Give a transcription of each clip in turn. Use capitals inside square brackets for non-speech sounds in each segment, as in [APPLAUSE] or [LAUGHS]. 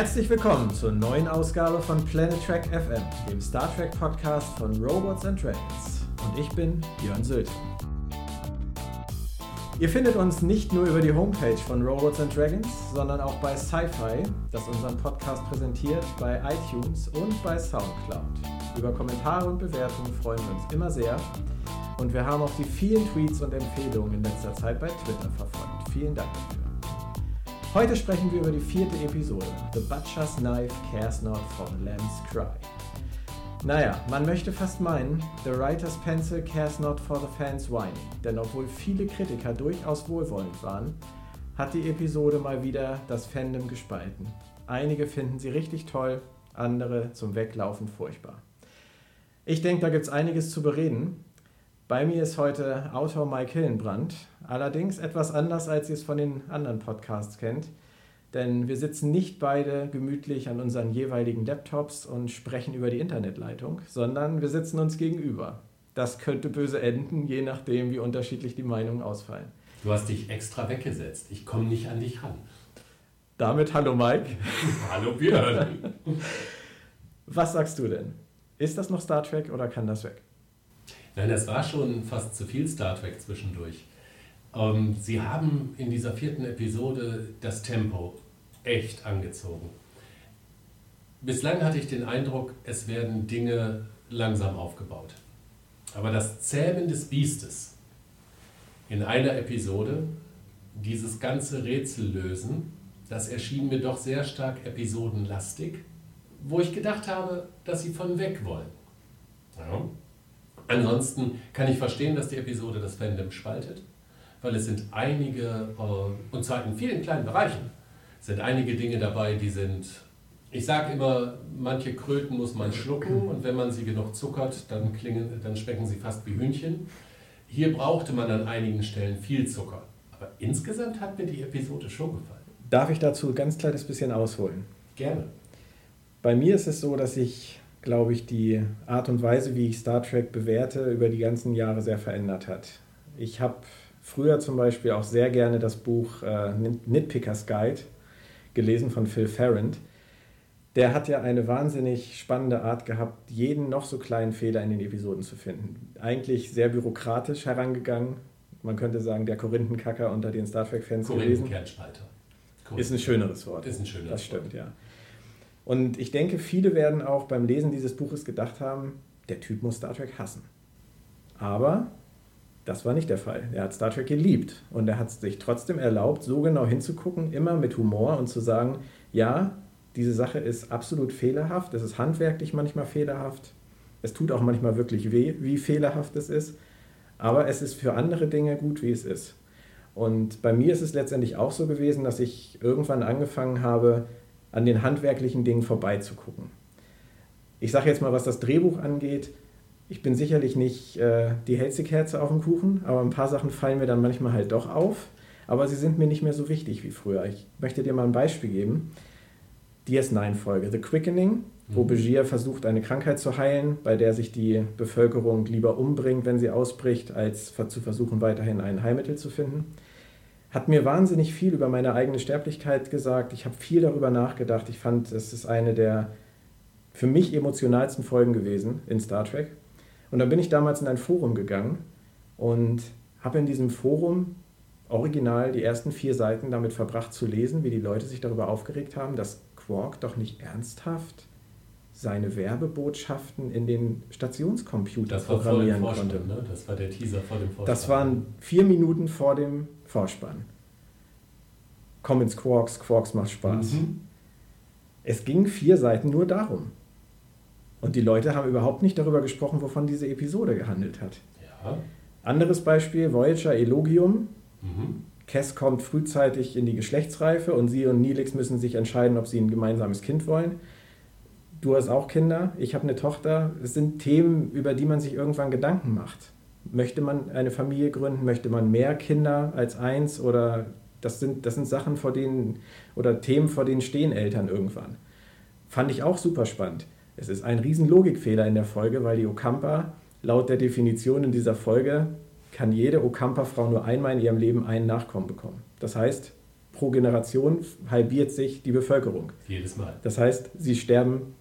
Herzlich willkommen zur neuen Ausgabe von Planet Trek FM, dem Star Trek Podcast von Robots and Dragons. Und ich bin Björn Sölte. Ihr findet uns nicht nur über die Homepage von Robots and Dragons, sondern auch bei Sci-Fi, das unseren Podcast präsentiert, bei iTunes und bei Soundcloud. Über Kommentare und Bewertungen freuen wir uns immer sehr. Und wir haben auch die vielen Tweets und Empfehlungen in letzter Zeit bei Twitter verfolgt. Vielen Dank dafür. Heute sprechen wir über die vierte Episode, The Butcher's Knife Cares Not for the Lamb's Cry. Naja, man möchte fast meinen, The Writer's Pencil cares not for the fans whining, denn obwohl viele Kritiker durchaus wohlwollend waren, hat die Episode mal wieder das Fandom gespalten. Einige finden sie richtig toll, andere zum Weglaufen furchtbar. Ich denke, da gibt es einiges zu bereden. Bei mir ist heute Autor Mike Hillenbrand, allerdings etwas anders, als ihr es von den anderen Podcasts kennt. Denn wir sitzen nicht beide gemütlich an unseren jeweiligen Laptops und sprechen über die Internetleitung, sondern wir sitzen uns gegenüber. Das könnte böse enden, je nachdem, wie unterschiedlich die Meinungen ausfallen. Du hast dich extra weggesetzt. Ich komme nicht an dich ran. Damit hallo Mike. [LAUGHS] hallo Björn. Was sagst du denn? Ist das noch Star Trek oder kann das weg? Nein, das war schon fast zu viel Star Trek zwischendurch. Ähm, sie haben in dieser vierten Episode das Tempo echt angezogen. Bislang hatte ich den Eindruck, es werden Dinge langsam aufgebaut. Aber das Zähmen des Biestes in einer Episode, dieses ganze Rätsel lösen, das erschien mir doch sehr stark episodenlastig, wo ich gedacht habe, dass sie von weg wollen. Ja. Ansonsten kann ich verstehen, dass die Episode das Fandom spaltet, weil es sind einige, äh, und zwar in vielen kleinen Bereichen, sind einige Dinge dabei, die sind, ich sage immer, manche Kröten muss man schlucken und wenn man sie genug zuckert, dann, klingen, dann schmecken sie fast wie Hühnchen. Hier brauchte man an einigen Stellen viel Zucker. Aber insgesamt hat mir die Episode schon gefallen. Darf ich dazu ein ganz kleines bisschen ausholen? Gerne. Bei mir ist es so, dass ich glaube ich, die Art und Weise, wie ich Star Trek bewerte, über die ganzen Jahre sehr verändert hat. Ich habe früher zum Beispiel auch sehr gerne das Buch äh, Nitpickers Guide gelesen von Phil Ferrand. Der hat ja eine wahnsinnig spannende Art gehabt, jeden noch so kleinen Fehler in den Episoden zu finden. Eigentlich sehr bürokratisch herangegangen. Man könnte sagen, der Korinthenkacker unter den Star Trek-Fans gewesen. Korinthenspalter. Ist ein schöneres Wort. Ist ein schöneres Das stimmt, Wort. ja. Und ich denke, viele werden auch beim Lesen dieses Buches gedacht haben, der Typ muss Star Trek hassen. Aber das war nicht der Fall. Er hat Star Trek geliebt und er hat sich trotzdem erlaubt, so genau hinzugucken, immer mit Humor und zu sagen, ja, diese Sache ist absolut fehlerhaft, es ist handwerklich manchmal fehlerhaft, es tut auch manchmal wirklich weh, wie fehlerhaft es ist, aber es ist für andere Dinge gut, wie es ist. Und bei mir ist es letztendlich auch so gewesen, dass ich irgendwann angefangen habe, an den handwerklichen Dingen vorbeizugucken. Ich sage jetzt mal, was das Drehbuch angeht, ich bin sicherlich nicht äh, die hellste Kerze auf dem Kuchen, aber ein paar Sachen fallen mir dann manchmal halt doch auf, aber sie sind mir nicht mehr so wichtig wie früher. Ich möchte dir mal ein Beispiel geben. DS9-Folge, The Quickening, mhm. wo Begier versucht, eine Krankheit zu heilen, bei der sich die Bevölkerung lieber umbringt, wenn sie ausbricht, als zu versuchen, weiterhin ein Heilmittel zu finden hat mir wahnsinnig viel über meine eigene Sterblichkeit gesagt. Ich habe viel darüber nachgedacht. Ich fand, es ist eine der für mich emotionalsten Folgen gewesen in Star Trek. Und dann bin ich damals in ein Forum gegangen und habe in diesem Forum original die ersten vier Seiten damit verbracht zu lesen, wie die Leute sich darüber aufgeregt haben, dass Quark doch nicht ernsthaft seine Werbebotschaften in den Stationscomputer das programmieren konnte. Ne? Das war der Teaser vor dem Vorspann. Das waren vier Minuten vor dem Vorspann. Komm ins Quarks, Quarks macht Spaß. Mhm. Es ging vier Seiten nur darum. Und die Leute haben überhaupt nicht darüber gesprochen, wovon diese Episode gehandelt hat. Ja. Anderes Beispiel, Voyager Elogium. Mhm. Cass kommt frühzeitig in die Geschlechtsreife und sie und Neelix müssen sich entscheiden, ob sie ein gemeinsames Kind wollen. Du hast auch Kinder, ich habe eine Tochter. Es sind Themen, über die man sich irgendwann Gedanken macht. Möchte man eine Familie gründen? Möchte man mehr Kinder als eins? Oder das sind, das sind Sachen, vor denen oder Themen, vor denen stehen Eltern irgendwann. Fand ich auch super spannend. Es ist ein riesen Logikfehler in der Folge, weil die Okampa laut der Definition in dieser Folge kann jede Okampa-Frau nur einmal in ihrem Leben einen Nachkommen bekommen. Das heißt, pro Generation halbiert sich die Bevölkerung. Jedes Mal. Das heißt, sie sterben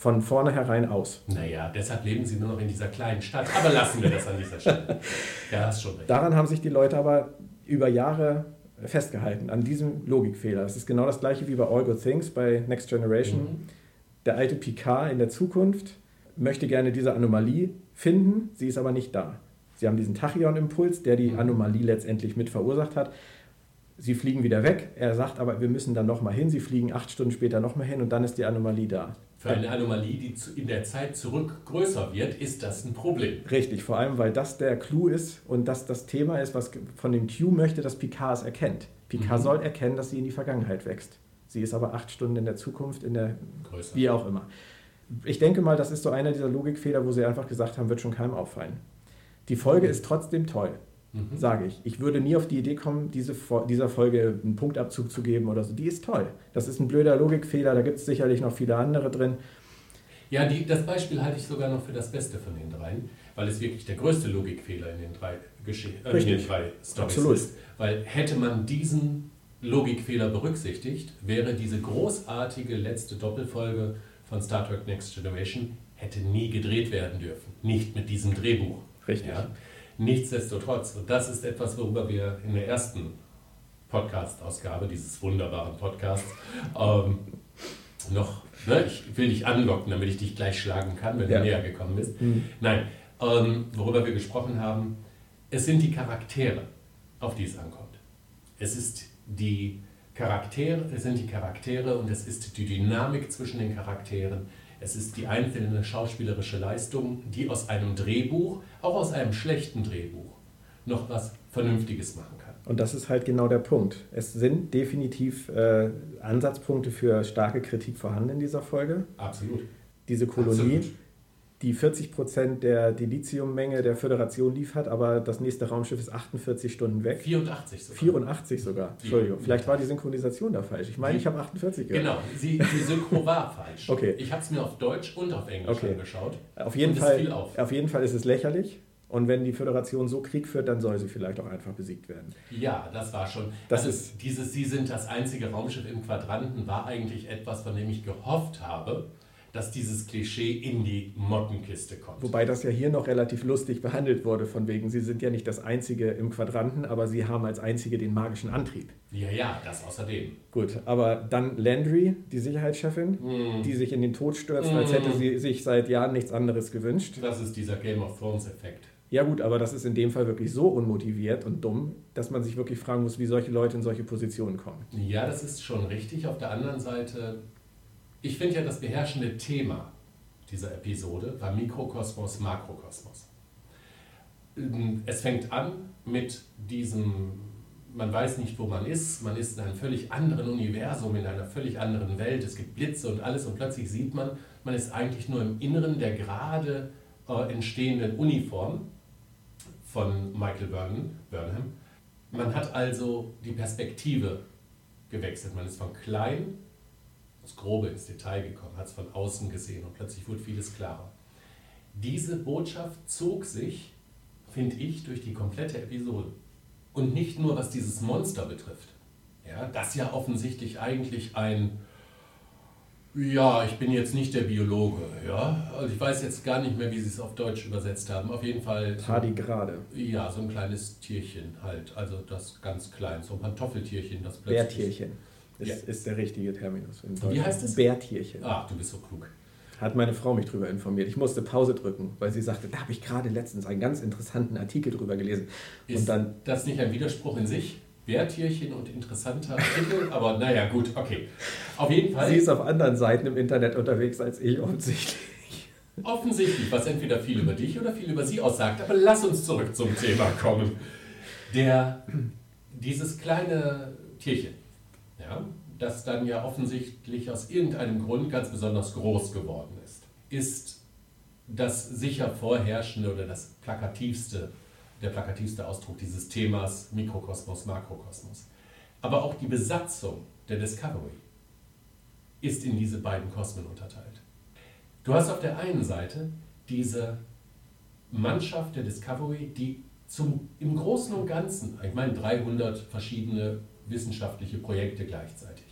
von vornherein aus. Naja, deshalb leben sie nur noch in dieser kleinen Stadt. Aber lassen wir das an dieser Stelle. [LAUGHS] Ja, hast schon recht. Daran haben sich die Leute aber über Jahre festgehalten, an diesem Logikfehler. Das ist genau das gleiche wie bei All Good Things, bei Next Generation. Mhm. Der alte Picard in der Zukunft möchte gerne diese Anomalie finden, sie ist aber nicht da. Sie haben diesen Tachyon-Impuls, der die mhm. Anomalie letztendlich mit verursacht hat. Sie fliegen wieder weg. Er sagt aber, wir müssen dann nochmal hin. Sie fliegen acht Stunden später nochmal hin und dann ist die Anomalie da. Für eine Anomalie, die in der Zeit zurück größer wird, ist das ein Problem. Richtig, vor allem, weil das der Clou ist und das das Thema ist, was von dem Q möchte, dass Picard es erkennt. Picard mhm. soll erkennen, dass sie in die Vergangenheit wächst. Sie ist aber acht Stunden in der Zukunft, in der größer. wie auch immer. Ich denke mal, das ist so einer dieser Logikfehler, wo sie einfach gesagt haben, wird schon keinem auffallen. Die Folge mhm. ist trotzdem toll, mhm. sage ich. Ich würde nie auf die Idee kommen, diese, dieser Folge einen Punktabzug zu geben oder so. Die ist toll. Das ist ein blöder Logikfehler, da gibt es sicherlich noch viele andere drin. Ja, die, das Beispiel halte ich sogar noch für das Beste von den dreien, weil es wirklich der größte Logikfehler in den drei, Gesche äh, in den drei Storys Absolut. ist. Weil hätte man diesen Logikfehler berücksichtigt, wäre diese großartige letzte Doppelfolge von Star Trek Next Generation hätte nie gedreht werden dürfen. Nicht mit diesem Drehbuch. Richtig. Ja? Nichtsdestotrotz, und das ist etwas, worüber wir in der ersten Podcast-Ausgabe dieses wunderbaren Podcasts ähm, noch, ne, ich will dich anlocken, damit ich dich gleich schlagen kann, wenn ja. du näher gekommen bist. Mhm. Nein, ähm, worüber wir gesprochen haben, es sind die Charaktere, auf die es ankommt. Es ist die Charaktere, es sind die Charaktere und es ist die Dynamik zwischen den Charakteren. Es ist die einzelne schauspielerische Leistung, die aus einem Drehbuch, auch aus einem schlechten Drehbuch, noch was Vernünftiges machen kann. Und das ist halt genau der Punkt. Es sind definitiv äh, Ansatzpunkte für starke Kritik vorhanden in dieser Folge. Absolut. Diese Kolonie, Absolut die 40 Prozent der Dilithiummenge der Föderation liefert, aber das nächste Raumschiff ist 48 Stunden weg. 84 sogar. 84 sogar. Entschuldigung, vielleicht war die Synchronisation da falsch. Ich meine, ich habe 48 gehört. Genau, sie, die Synchro war falsch. Okay. Ich habe es mir auf Deutsch und auf Englisch okay. angeschaut. Auf jeden, Fall, auf. auf jeden Fall ist es lächerlich. Und wenn die Föderation so Krieg führt, dann soll sie vielleicht auch einfach besiegt werden. Ja, das war schon. Das also ist dieses Sie sind das einzige Raumschiff im Quadranten war eigentlich etwas, von dem ich gehofft habe, dass dieses Klischee in die Mottenkiste kommt. Wobei das ja hier noch relativ lustig behandelt wurde, von wegen, sie sind ja nicht das Einzige im Quadranten, aber sie haben als Einzige den magischen Antrieb. Ja, ja, das außerdem. Gut, aber dann Landry, die Sicherheitschefin, mm. die sich in den Tod stürzt, mm. als hätte sie sich seit Jahren nichts anderes gewünscht. Das ist dieser Game of Thrones-Effekt. Ja gut, aber das ist in dem Fall wirklich so unmotiviert und dumm, dass man sich wirklich fragen muss, wie solche Leute in solche Positionen kommen. Ja, das ist schon richtig. Auf der anderen Seite ich finde ja, das beherrschende Thema dieser Episode war Mikrokosmos, Makrokosmos. Ähm, es fängt an mit diesem, man weiß nicht, wo man ist, man ist in einem völlig anderen Universum, in einer völlig anderen Welt, es gibt Blitze und alles und plötzlich sieht man, man ist eigentlich nur im Inneren der gerade äh, entstehenden Uniform von Michael Burnham, Burnham. Man hat also die Perspektive gewechselt, man ist von klein ins Grobe, ins Detail gekommen, hat es von außen gesehen und plötzlich wurde vieles klarer. Diese Botschaft zog sich, finde ich, durch die komplette Episode. Und nicht nur was dieses Monster betrifft, ja, das ja offensichtlich eigentlich ein, ja, ich bin jetzt nicht der Biologe, ja, also ich weiß jetzt gar nicht mehr, wie sie es auf Deutsch übersetzt haben. Auf jeden Fall. Tardigrade. Ja, so ein kleines Tierchen halt, also das ganz klein, so ein Pantoffeltierchen, das plötzlich. Bärtierchen. Das ja. ist der richtige Terminus. Wie heißt es? Bärtierchen. Ach, du bist so klug. Hat meine Frau mich darüber informiert. Ich musste Pause drücken, weil sie sagte, da habe ich gerade letztens einen ganz interessanten Artikel drüber gelesen. Ist und dann, das nicht ein Widerspruch in sich? Bärtierchen und interessanter Artikel, aber naja, gut, okay. Auf jeden Fall. Sie ist auf anderen Seiten im Internet unterwegs als ich offensichtlich. Offensichtlich, was entweder viel über dich oder viel über sie aussagt. Aber lass uns zurück zum Thema kommen. Der, dieses kleine Tierchen, ja, das dann ja offensichtlich aus irgendeinem Grund ganz besonders groß geworden ist, ist das sicher vorherrschende oder das plakativste, der plakativste Ausdruck dieses Themas Mikrokosmos, Makrokosmos. Aber auch die Besatzung der Discovery ist in diese beiden Kosmen unterteilt. Du hast auf der einen Seite diese Mannschaft der Discovery, die zum, im Großen und Ganzen, ich meine 300 verschiedene wissenschaftliche Projekte gleichzeitig.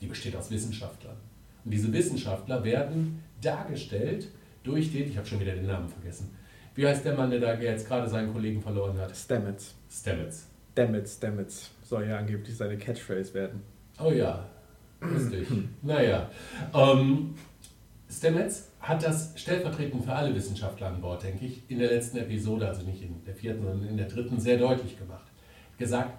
Die besteht aus Wissenschaftlern. Und diese Wissenschaftler werden dargestellt durch den, ich habe schon wieder den Namen vergessen, wie heißt der Mann, der da jetzt gerade seinen Kollegen verloren hat? Stamets. Stamets. Stamets, Stamets. Soll ja angeblich seine Catchphrase werden. Oh ja, lustig. [CLEARS THROAT] naja. Ähm, Stamets hat das stellvertretend für alle Wissenschaftler an Bord, denke ich, in der letzten Episode, also nicht in der vierten, sondern in der dritten, sehr deutlich gemacht. Gesagt,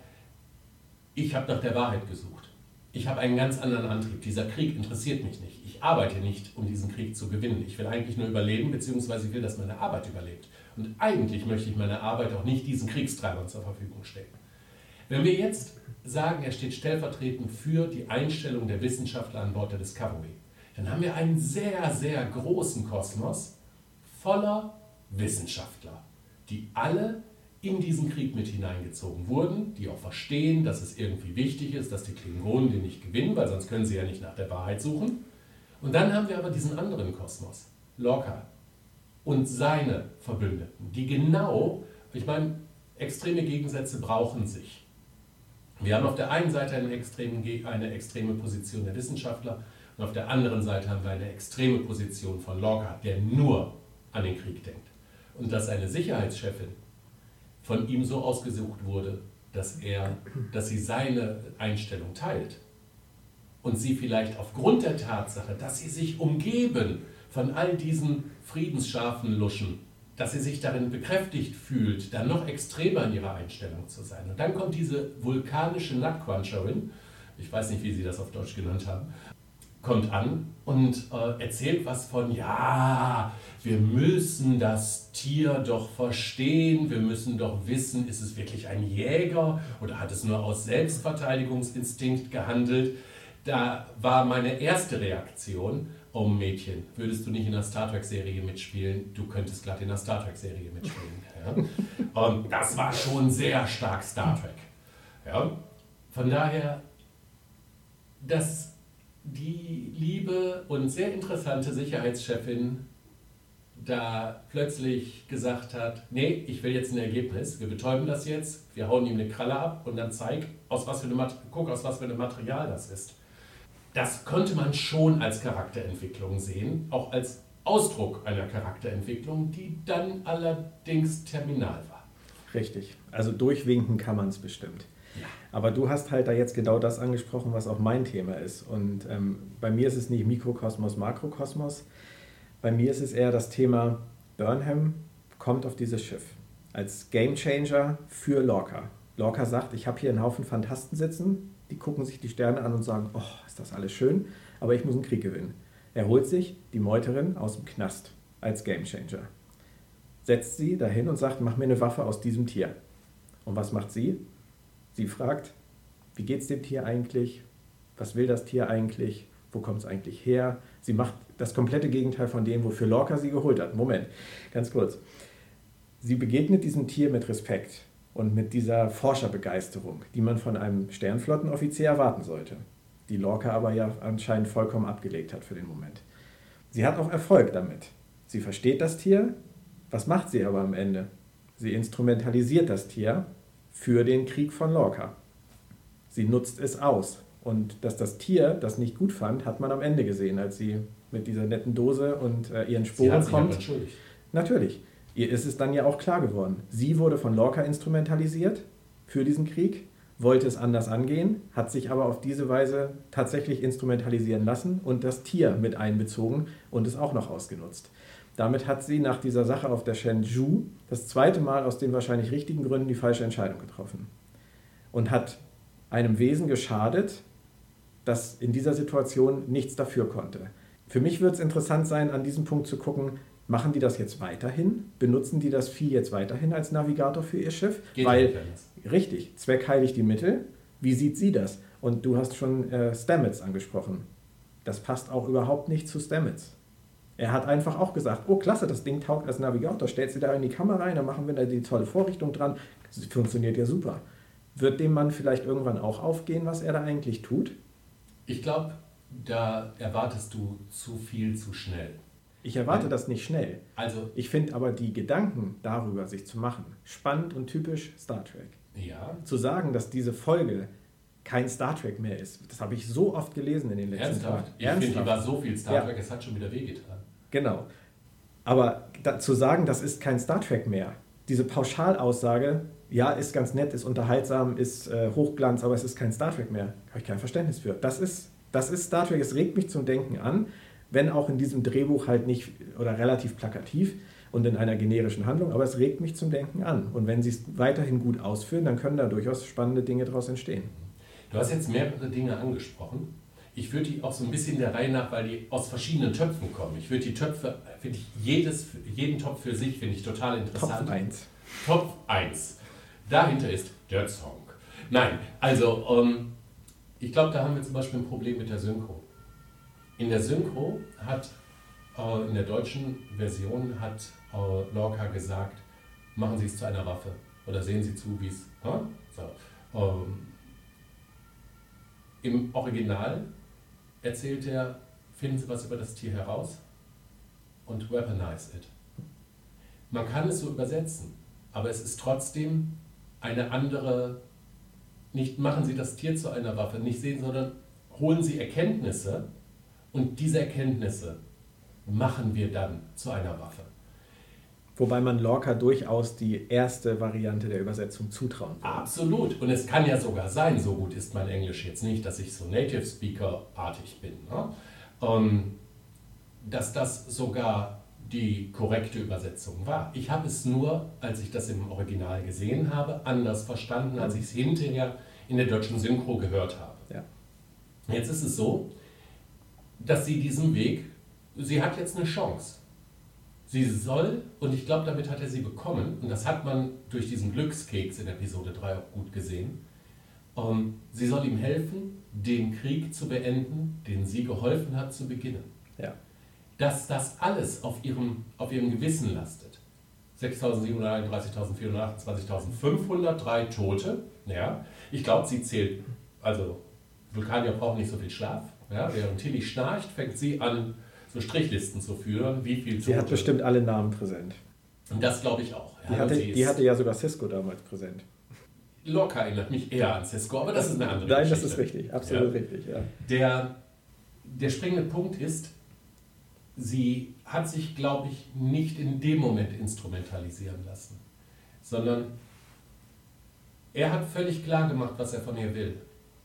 ich habe nach der Wahrheit gesucht. Ich habe einen ganz anderen Antrieb. Dieser Krieg interessiert mich nicht. Ich arbeite nicht, um diesen Krieg zu gewinnen. Ich will eigentlich nur überleben, beziehungsweise ich will, dass meine Arbeit überlebt. Und eigentlich möchte ich meine Arbeit auch nicht diesen Kriegstreibern zur Verfügung stellen. Wenn wir jetzt sagen, er steht stellvertretend für die Einstellung der Wissenschaftler an Bord der Discovery, dann haben wir einen sehr, sehr großen Kosmos voller Wissenschaftler, die alle in diesen Krieg mit hineingezogen wurden, die auch verstehen, dass es irgendwie wichtig ist, dass die Klingonen den nicht gewinnen, weil sonst können sie ja nicht nach der Wahrheit suchen. Und dann haben wir aber diesen anderen Kosmos, Lorca und seine Verbündeten, die genau, ich meine, extreme Gegensätze brauchen sich. Wir haben auf der einen Seite eine extreme, eine extreme Position der Wissenschaftler und auf der anderen Seite haben wir eine extreme Position von Lockhart, der nur an den Krieg denkt. Und dass eine Sicherheitschefin von ihm so ausgesucht wurde, dass, er, dass sie seine Einstellung teilt. Und sie vielleicht aufgrund der Tatsache, dass sie sich umgeben von all diesen friedensscharfen Luschen, dass sie sich darin bekräftigt fühlt, dann noch extremer in ihrer Einstellung zu sein. Und dann kommt diese vulkanische Nutcruncherin, ich weiß nicht, wie sie das auf Deutsch genannt haben, kommt an und äh, erzählt was von, ja, wir müssen das Tier doch verstehen, wir müssen doch wissen, ist es wirklich ein Jäger oder hat es nur aus Selbstverteidigungsinstinkt gehandelt. Da war meine erste Reaktion, oh Mädchen, würdest du nicht in einer Star Trek-Serie mitspielen? Du könntest glatt in einer Star Trek-Serie mitspielen. [LAUGHS] Ja? Und das war schon sehr stark Star Trek. Ja? Von daher, das die liebe und sehr interessante Sicherheitschefin da plötzlich gesagt hat, nee, ich will jetzt ein Ergebnis, wir betäuben das jetzt, wir hauen ihm eine Kralle ab und dann zeig, aus was für eine guck, aus was für einem Material das ist. Das konnte man schon als Charakterentwicklung sehen, auch als Ausdruck einer Charakterentwicklung, die dann allerdings terminal war. Richtig, also durchwinken kann man es bestimmt. Aber du hast halt da jetzt genau das angesprochen, was auch mein Thema ist. Und ähm, bei mir ist es nicht Mikrokosmos, Makrokosmos. Bei mir ist es eher das Thema, Burnham kommt auf dieses Schiff als Gamechanger für Lorca. Lorca sagt, ich habe hier einen Haufen Fantasten sitzen, die gucken sich die Sterne an und sagen, oh, ist das alles schön, aber ich muss einen Krieg gewinnen. Er holt sich die Meuterin aus dem Knast als Gamechanger. Setzt sie dahin und sagt, mach mir eine Waffe aus diesem Tier. Und was macht sie? Sie fragt, wie geht es dem Tier eigentlich? Was will das Tier eigentlich? Wo kommt es eigentlich her? Sie macht das komplette Gegenteil von dem, wofür Lorca sie geholt hat. Moment, ganz kurz. Sie begegnet diesem Tier mit Respekt und mit dieser Forscherbegeisterung, die man von einem Sternflottenoffizier erwarten sollte, die Lorca aber ja anscheinend vollkommen abgelegt hat für den Moment. Sie hat auch Erfolg damit. Sie versteht das Tier. Was macht sie aber am Ende? Sie instrumentalisiert das Tier für den Krieg von Lorca. Sie nutzt es aus. Und dass das Tier das nicht gut fand, hat man am Ende gesehen, als sie mit dieser netten Dose und äh, ihren Sporen kommt. Natürlich. Ihr ist es dann ja auch klar geworden. Sie wurde von Lorca instrumentalisiert für diesen Krieg, wollte es anders angehen, hat sich aber auf diese Weise tatsächlich instrumentalisieren lassen und das Tier mit einbezogen und es auch noch ausgenutzt. Damit hat sie nach dieser Sache auf der Shenzhou das zweite Mal aus den wahrscheinlich richtigen Gründen die falsche Entscheidung getroffen. Und hat einem Wesen geschadet, das in dieser Situation nichts dafür konnte. Für mich wird es interessant sein, an diesem Punkt zu gucken, machen die das jetzt weiterhin? Benutzen die das Vieh jetzt weiterhin als Navigator für ihr Schiff? Geht Weil, richtig, Zweck heiligt die Mittel. Wie sieht sie das? Und du hast schon äh, Stamets angesprochen. Das passt auch überhaupt nicht zu Stamets. Er hat einfach auch gesagt, oh klasse, das Ding taugt als Navigator, stellst du da in die Kamera rein, dann machen wir da die tolle Vorrichtung dran. Das funktioniert ja super. Wird dem Mann vielleicht irgendwann auch aufgehen, was er da eigentlich tut? Ich glaube, da erwartest du zu viel zu schnell. Ich erwarte Weil, das nicht schnell. Also, ich finde aber die Gedanken darüber, sich zu machen, spannend und typisch Star Trek. Ja. Zu sagen, dass diese Folge kein Star Trek mehr ist. Das habe ich so oft gelesen in den letzten Ernsthaft? Tagen. Ich finde, die war so viel Star Ja. Trek, es hat schon wieder wehgetan. Genau. Aber da, zu sagen, das ist kein Star Trek mehr, diese Pauschalaussage, ja, ist ganz nett, ist unterhaltsam, ist äh, Hochglanz, aber es ist kein Star Trek mehr, habe ich kein Verständnis für. Das ist, das ist Star Trek, es regt mich zum Denken an, wenn auch in diesem Drehbuch halt nicht oder relativ plakativ und in einer generischen Handlung, aber es regt mich zum Denken an. Und wenn sie es weiterhin gut ausführen, dann können da durchaus spannende Dinge daraus entstehen. Du hast jetzt mehrere Dinge angesprochen. Ich würde die auch so ein bisschen der Reihe nach, weil die aus verschiedenen Töpfen kommen. Ich würde die Töpfe, finde ich, jedes, jeden Topf für sich finde ich total interessant. Top 1. Top 1. Dahinter ist der Song. Nein, also ähm, ich glaube, da haben wir zum Beispiel ein Problem mit der Synchro. In der Synchro hat, äh, in der deutschen Version hat äh, Lorca gesagt, machen Sie es zu einer Waffe oder sehen Sie zu, wie es. Hä? So. Ähm, Im Original erzählt er, finden Sie was über das Tier heraus und weaponize it. Man kann es so übersetzen, aber es ist trotzdem eine andere, nicht machen Sie das Tier zu einer Waffe, nicht sehen, sondern holen Sie Erkenntnisse und diese Erkenntnisse machen wir dann zu einer Waffe. Wobei man Lorca durchaus die erste Variante der Übersetzung zutrauen würde. Absolut. Und es kann ja sogar sein, so gut ist mein Englisch jetzt nicht, dass ich so Native Speaker-artig bin, ne? ähm, dass das sogar die korrekte Übersetzung war. Ich habe es nur, als ich das im Original gesehen habe, anders verstanden, als ich es hinterher in der deutschen Synchro gehört habe. Ja. Jetzt ist es so, dass sie diesen Weg, sie hat jetzt eine Chance. Sie soll, und ich glaube, damit hat er sie bekommen, und das hat man durch diesen Glückskeks in Episode 3 auch gut gesehen, ähm, sie soll ihm helfen, den Krieg zu beenden, den sie geholfen hat zu beginnen. Ja. Dass das alles auf ihrem, auf ihrem Gewissen lastet. 6.731.428, 20.503 Tote. Ja. Ich glaube, sie zählt, also Vulkanier brauchen nicht so viel Schlaf. Ja. Während Tilly schnarcht, fängt sie an, so Strichlisten zu führen, wie viel Sie hat bestimmt alle Namen präsent. Und das glaube ich auch. Die Ja, hatte, die hatte ja sogar Cisco damals präsent. locker erinnert mich eher an Cisco, aber das ist eine andere Nein, Geschichte. das ist richtig, absolut Ja. richtig. Ja. Der, der springende Punkt ist, sie hat sich, glaube ich, nicht in dem Moment instrumentalisieren lassen, sondern er hat völlig klar gemacht, was er von ihr will.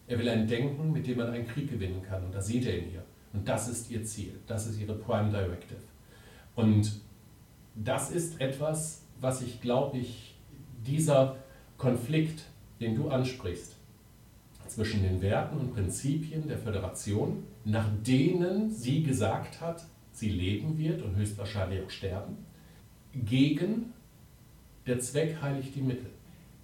Er will ein Denken, mit dem man einen Krieg gewinnen kann. Und das sieht er in ihr. Und das ist ihr Ziel. Das ist ihre Prime Directive. Und das ist etwas, was ich, glaube ich, dieser Konflikt, den du ansprichst, zwischen den Werten und Prinzipien der Föderation, nach denen sie gesagt hat, sie leben wird und höchstwahrscheinlich auch sterben, gegen der Zweck heiligt die Mittel.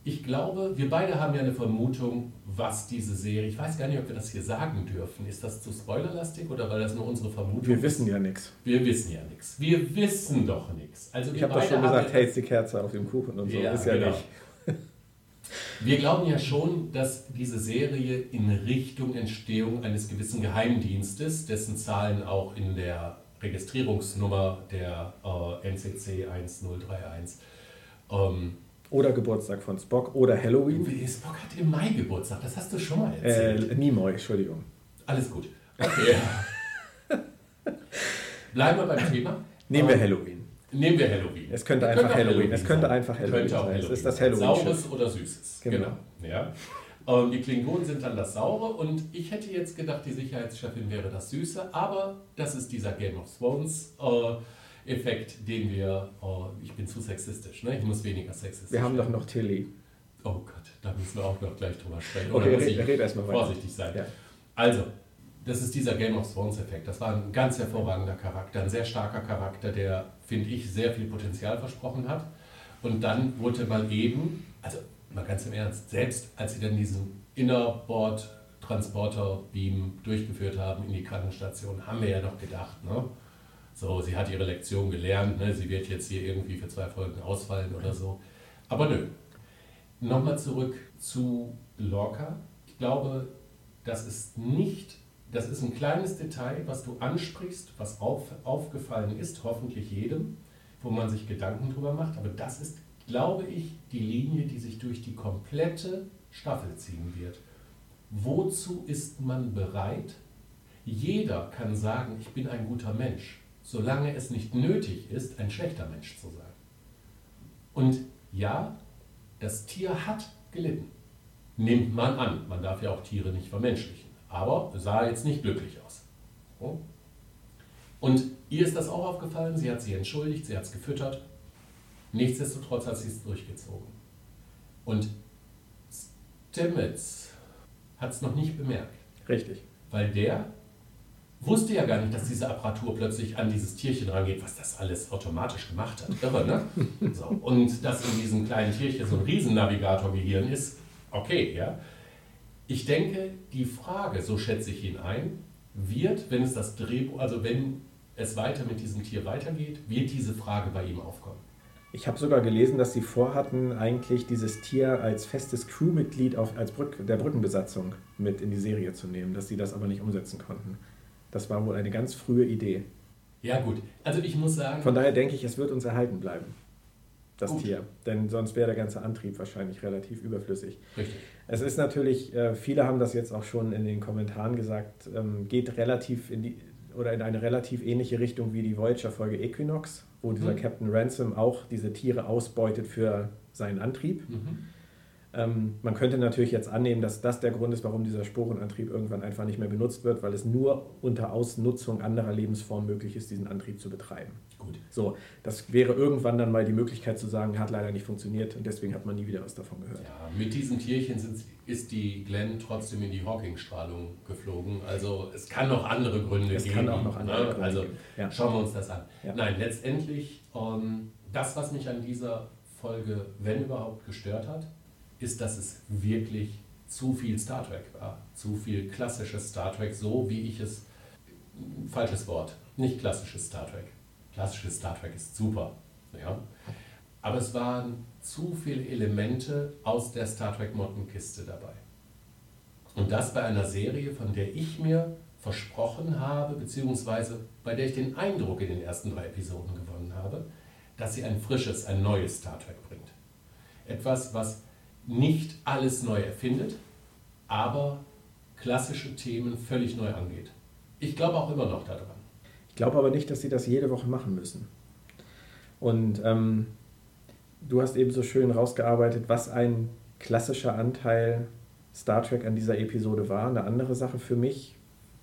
Ich glaube, wir beide haben ja eine Vermutung, was diese Serie, ich weiß gar nicht, ob wir das hier sagen dürfen. Ist das zu spoilerlastig oder weil das nur unsere Vermutung Wir wissen ja nichts. Wir wissen ja nichts. Wir wissen doch nichts. Also Ich habe doch schon gesagt, hältst die Kerze auf dem Kuchen und so. Ja, ist ja genau. nicht. [LAUGHS] Wir glauben ja schon, dass diese Serie in Richtung Entstehung eines gewissen Geheimdienstes, dessen Zahlen auch in der Registrierungsnummer der äh, NCC 1031 ähm, Oder Geburtstag von Spock oder Halloween. Spock hat im Mai Geburtstag, das hast du schon mal Äh, erzählt. Nimoy, Entschuldigung. Alles gut. Okay. Bleiben wir beim Thema. Nehmen wir Ähm, Halloween. Nehmen wir Halloween. Es könnte Könnte einfach auch Halloween. Es könnte einfach Halloween Könnte auch sein. Es Halloween ist das. Halloween. Saures oder Süßes. Genau. Genau. Ja. Ähm, die Klingonen sind dann das Saure und ich hätte jetzt gedacht, die Sicherheitschefin wäre das Süße, aber das ist dieser Game of Thrones äh, Effekt, den wir, äh, ich bin zu sexistisch, ne? ich muss weniger sexistisch Wir haben doch noch Tilly. Oh Gott, da müssen wir auch noch gleich drüber sprechen. Okay, muss red- ich red weiter. vorsichtig sein. Ja. Also, das ist dieser Game of Thrones-Effekt. Das war ein ganz hervorragender Charakter, ein sehr starker Charakter, der, finde ich, sehr viel Potenzial versprochen hat. Und dann wurde mal eben, also mal ganz im Ernst, selbst als sie dann diesen Innerboard-Transporter-Beam durchgeführt haben in die Krankenstation, haben wir ja noch gedacht, ne? So, sie hat ihre Lektion gelernt, ne? sie wird jetzt hier irgendwie für zwei Folgen ausfallen oder so. Aber nö. Nochmal zurück zu Lorca. Ich glaube, das ist nicht, das ist ein kleines Detail, was du ansprichst, was auf, aufgefallen ist, hoffentlich jedem, wo man sich Gedanken drüber macht. Aber das ist, glaube ich, die Linie, die sich durch die komplette Staffel ziehen wird. wozu ist man bereit? Jeder kann sagen, ich bin ein guter Mensch, solange es nicht nötig ist, ein schlechter Mensch zu sein. Und ja, das Tier hat gelitten. Nimmt man an. Man darf ja auch Tiere nicht vermenschlichen. Aber sah jetzt nicht glücklich aus. Und ihr ist das auch aufgefallen. Sie hat sich entschuldigt, sie hat es gefüttert. Nichtsdestotrotz hat sie es durchgezogen. Und Stamets hat es noch nicht bemerkt. Richtig. Weil der wusste ja gar nicht, dass diese Apparatur plötzlich an dieses Tierchen rangeht, was das alles automatisch gemacht hat. Irre, ne? [LAUGHS] So. Und dass in diesem kleinen Tierchen so ein Riesennavigator-Gehirn ist, okay, ja. Ich denke, die Frage, so schätze ich ihn ein, wird, wenn es das Drehbuch, also wenn es weiter mit diesem Tier weitergeht, wird diese Frage bei ihm aufkommen. Ich habe sogar gelesen, dass sie vorhatten, eigentlich dieses Tier als festes Crewmitglied auf, als Brück, der Brückenbesatzung mit in die Serie zu nehmen, dass sie das aber nicht umsetzen konnten. Das war wohl eine ganz frühe Idee. Ja, gut. Also ich muss sagen. Von daher denke ich, es wird uns erhalten bleiben. Das gut. Tier. Denn sonst wäre der ganze Antrieb wahrscheinlich relativ überflüssig. Richtig. Es ist natürlich, äh, viele haben das jetzt auch schon in den Kommentaren gesagt, ähm, geht relativ in die oder in eine relativ ähnliche Richtung wie die Voyager-Folge Equinox, wo dieser mhm. Captain Ransom auch diese Tiere ausbeutet für seinen Antrieb. Mhm. Ähm, man könnte natürlich jetzt annehmen, dass das der Grund ist, warum dieser Sporenantrieb irgendwann einfach nicht mehr benutzt wird, weil es nur unter Ausnutzung anderer Lebensformen möglich ist, diesen Antrieb zu betreiben. Gut. So, das wäre irgendwann dann mal die Möglichkeit zu sagen, hat leider nicht funktioniert und deswegen hat man nie wieder was davon gehört. Ja, mit diesem Tierchen sind, ist die Glenn trotzdem in die Hawking-Strahlung geflogen. Also es kann noch andere Gründe es geben. Es kann auch noch andere ne? Gründe Also geben. Ja. schauen wir uns das an. Ja. Nein, letztendlich, um, das, was mich an dieser Folge, wenn überhaupt, gestört hat, ist, dass es wirklich zu viel Star Trek war. Zu viel klassisches Star Trek, so wie ich es, falsches Wort, nicht klassisches Star Trek. Klassisches Star Trek ist super. Ja? Aber es waren zu viele Elemente aus der Star Trek Mottenkiste dabei. Und das bei einer Serie, von der ich mir versprochen habe, beziehungsweise bei der ich den Eindruck in den ersten drei Episoden gewonnen habe, dass sie ein frisches, ein neues Star Trek bringt. Etwas, was nicht alles neu erfindet, aber klassische Themen völlig neu angeht. Ich glaube auch immer noch daran. Ich glaube aber nicht, dass sie das jede Woche machen müssen. Und ähm, du hast eben so schön rausgearbeitet, was ein klassischer Anteil Star Trek an dieser Episode war. Eine andere Sache für mich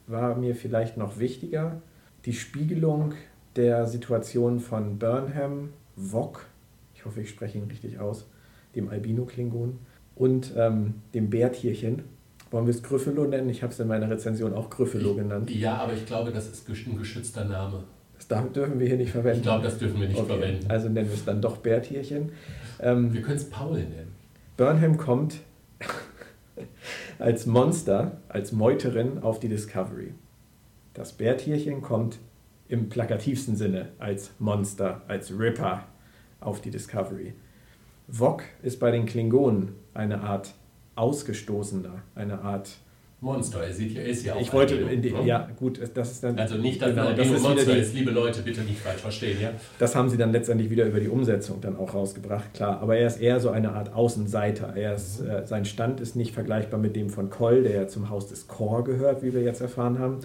war mir vielleicht noch wichtiger, die Spiegelung der Situation von Burnham, Vog, ich hoffe, ich spreche ihn richtig aus, dem Albino-Klingon und ähm, dem Bärtierchen. Wollen wir es Gryffalo nennen? Ich habe es in meiner Rezension auch Gryffalo genannt. Ja, aber ich glaube, das ist ein geschützter Name. Das dürfen wir hier nicht verwenden. Ich glaube, das dürfen wir nicht okay. verwenden. Also nennen wir es dann doch Bärtierchen. Ähm, wir können es Paul nennen. Burnham kommt [LAUGHS] als Monster, als Meuterin auf die Discovery. Das Bärtierchen kommt im plakativsten Sinne als Monster, als Ripper auf die Discovery. Wok ist bei den Klingonen eine Art Ausgestoßener, eine Art Monster. Er sieht ja, ist ja auch Ich wollte, die, ne? ja gut, das ist dann. Also nicht, dass genau, das ist Monster die, ist, liebe Leute, bitte nicht falsch verstehen, ja. Das haben sie dann letztendlich wieder über die Umsetzung dann auch rausgebracht, klar. Aber er ist eher so eine Art Außenseiter. Er ist, mhm. äh, sein Stand ist nicht vergleichbar mit dem von Koll, der ja zum Haus des Chor gehört, wie wir jetzt erfahren haben.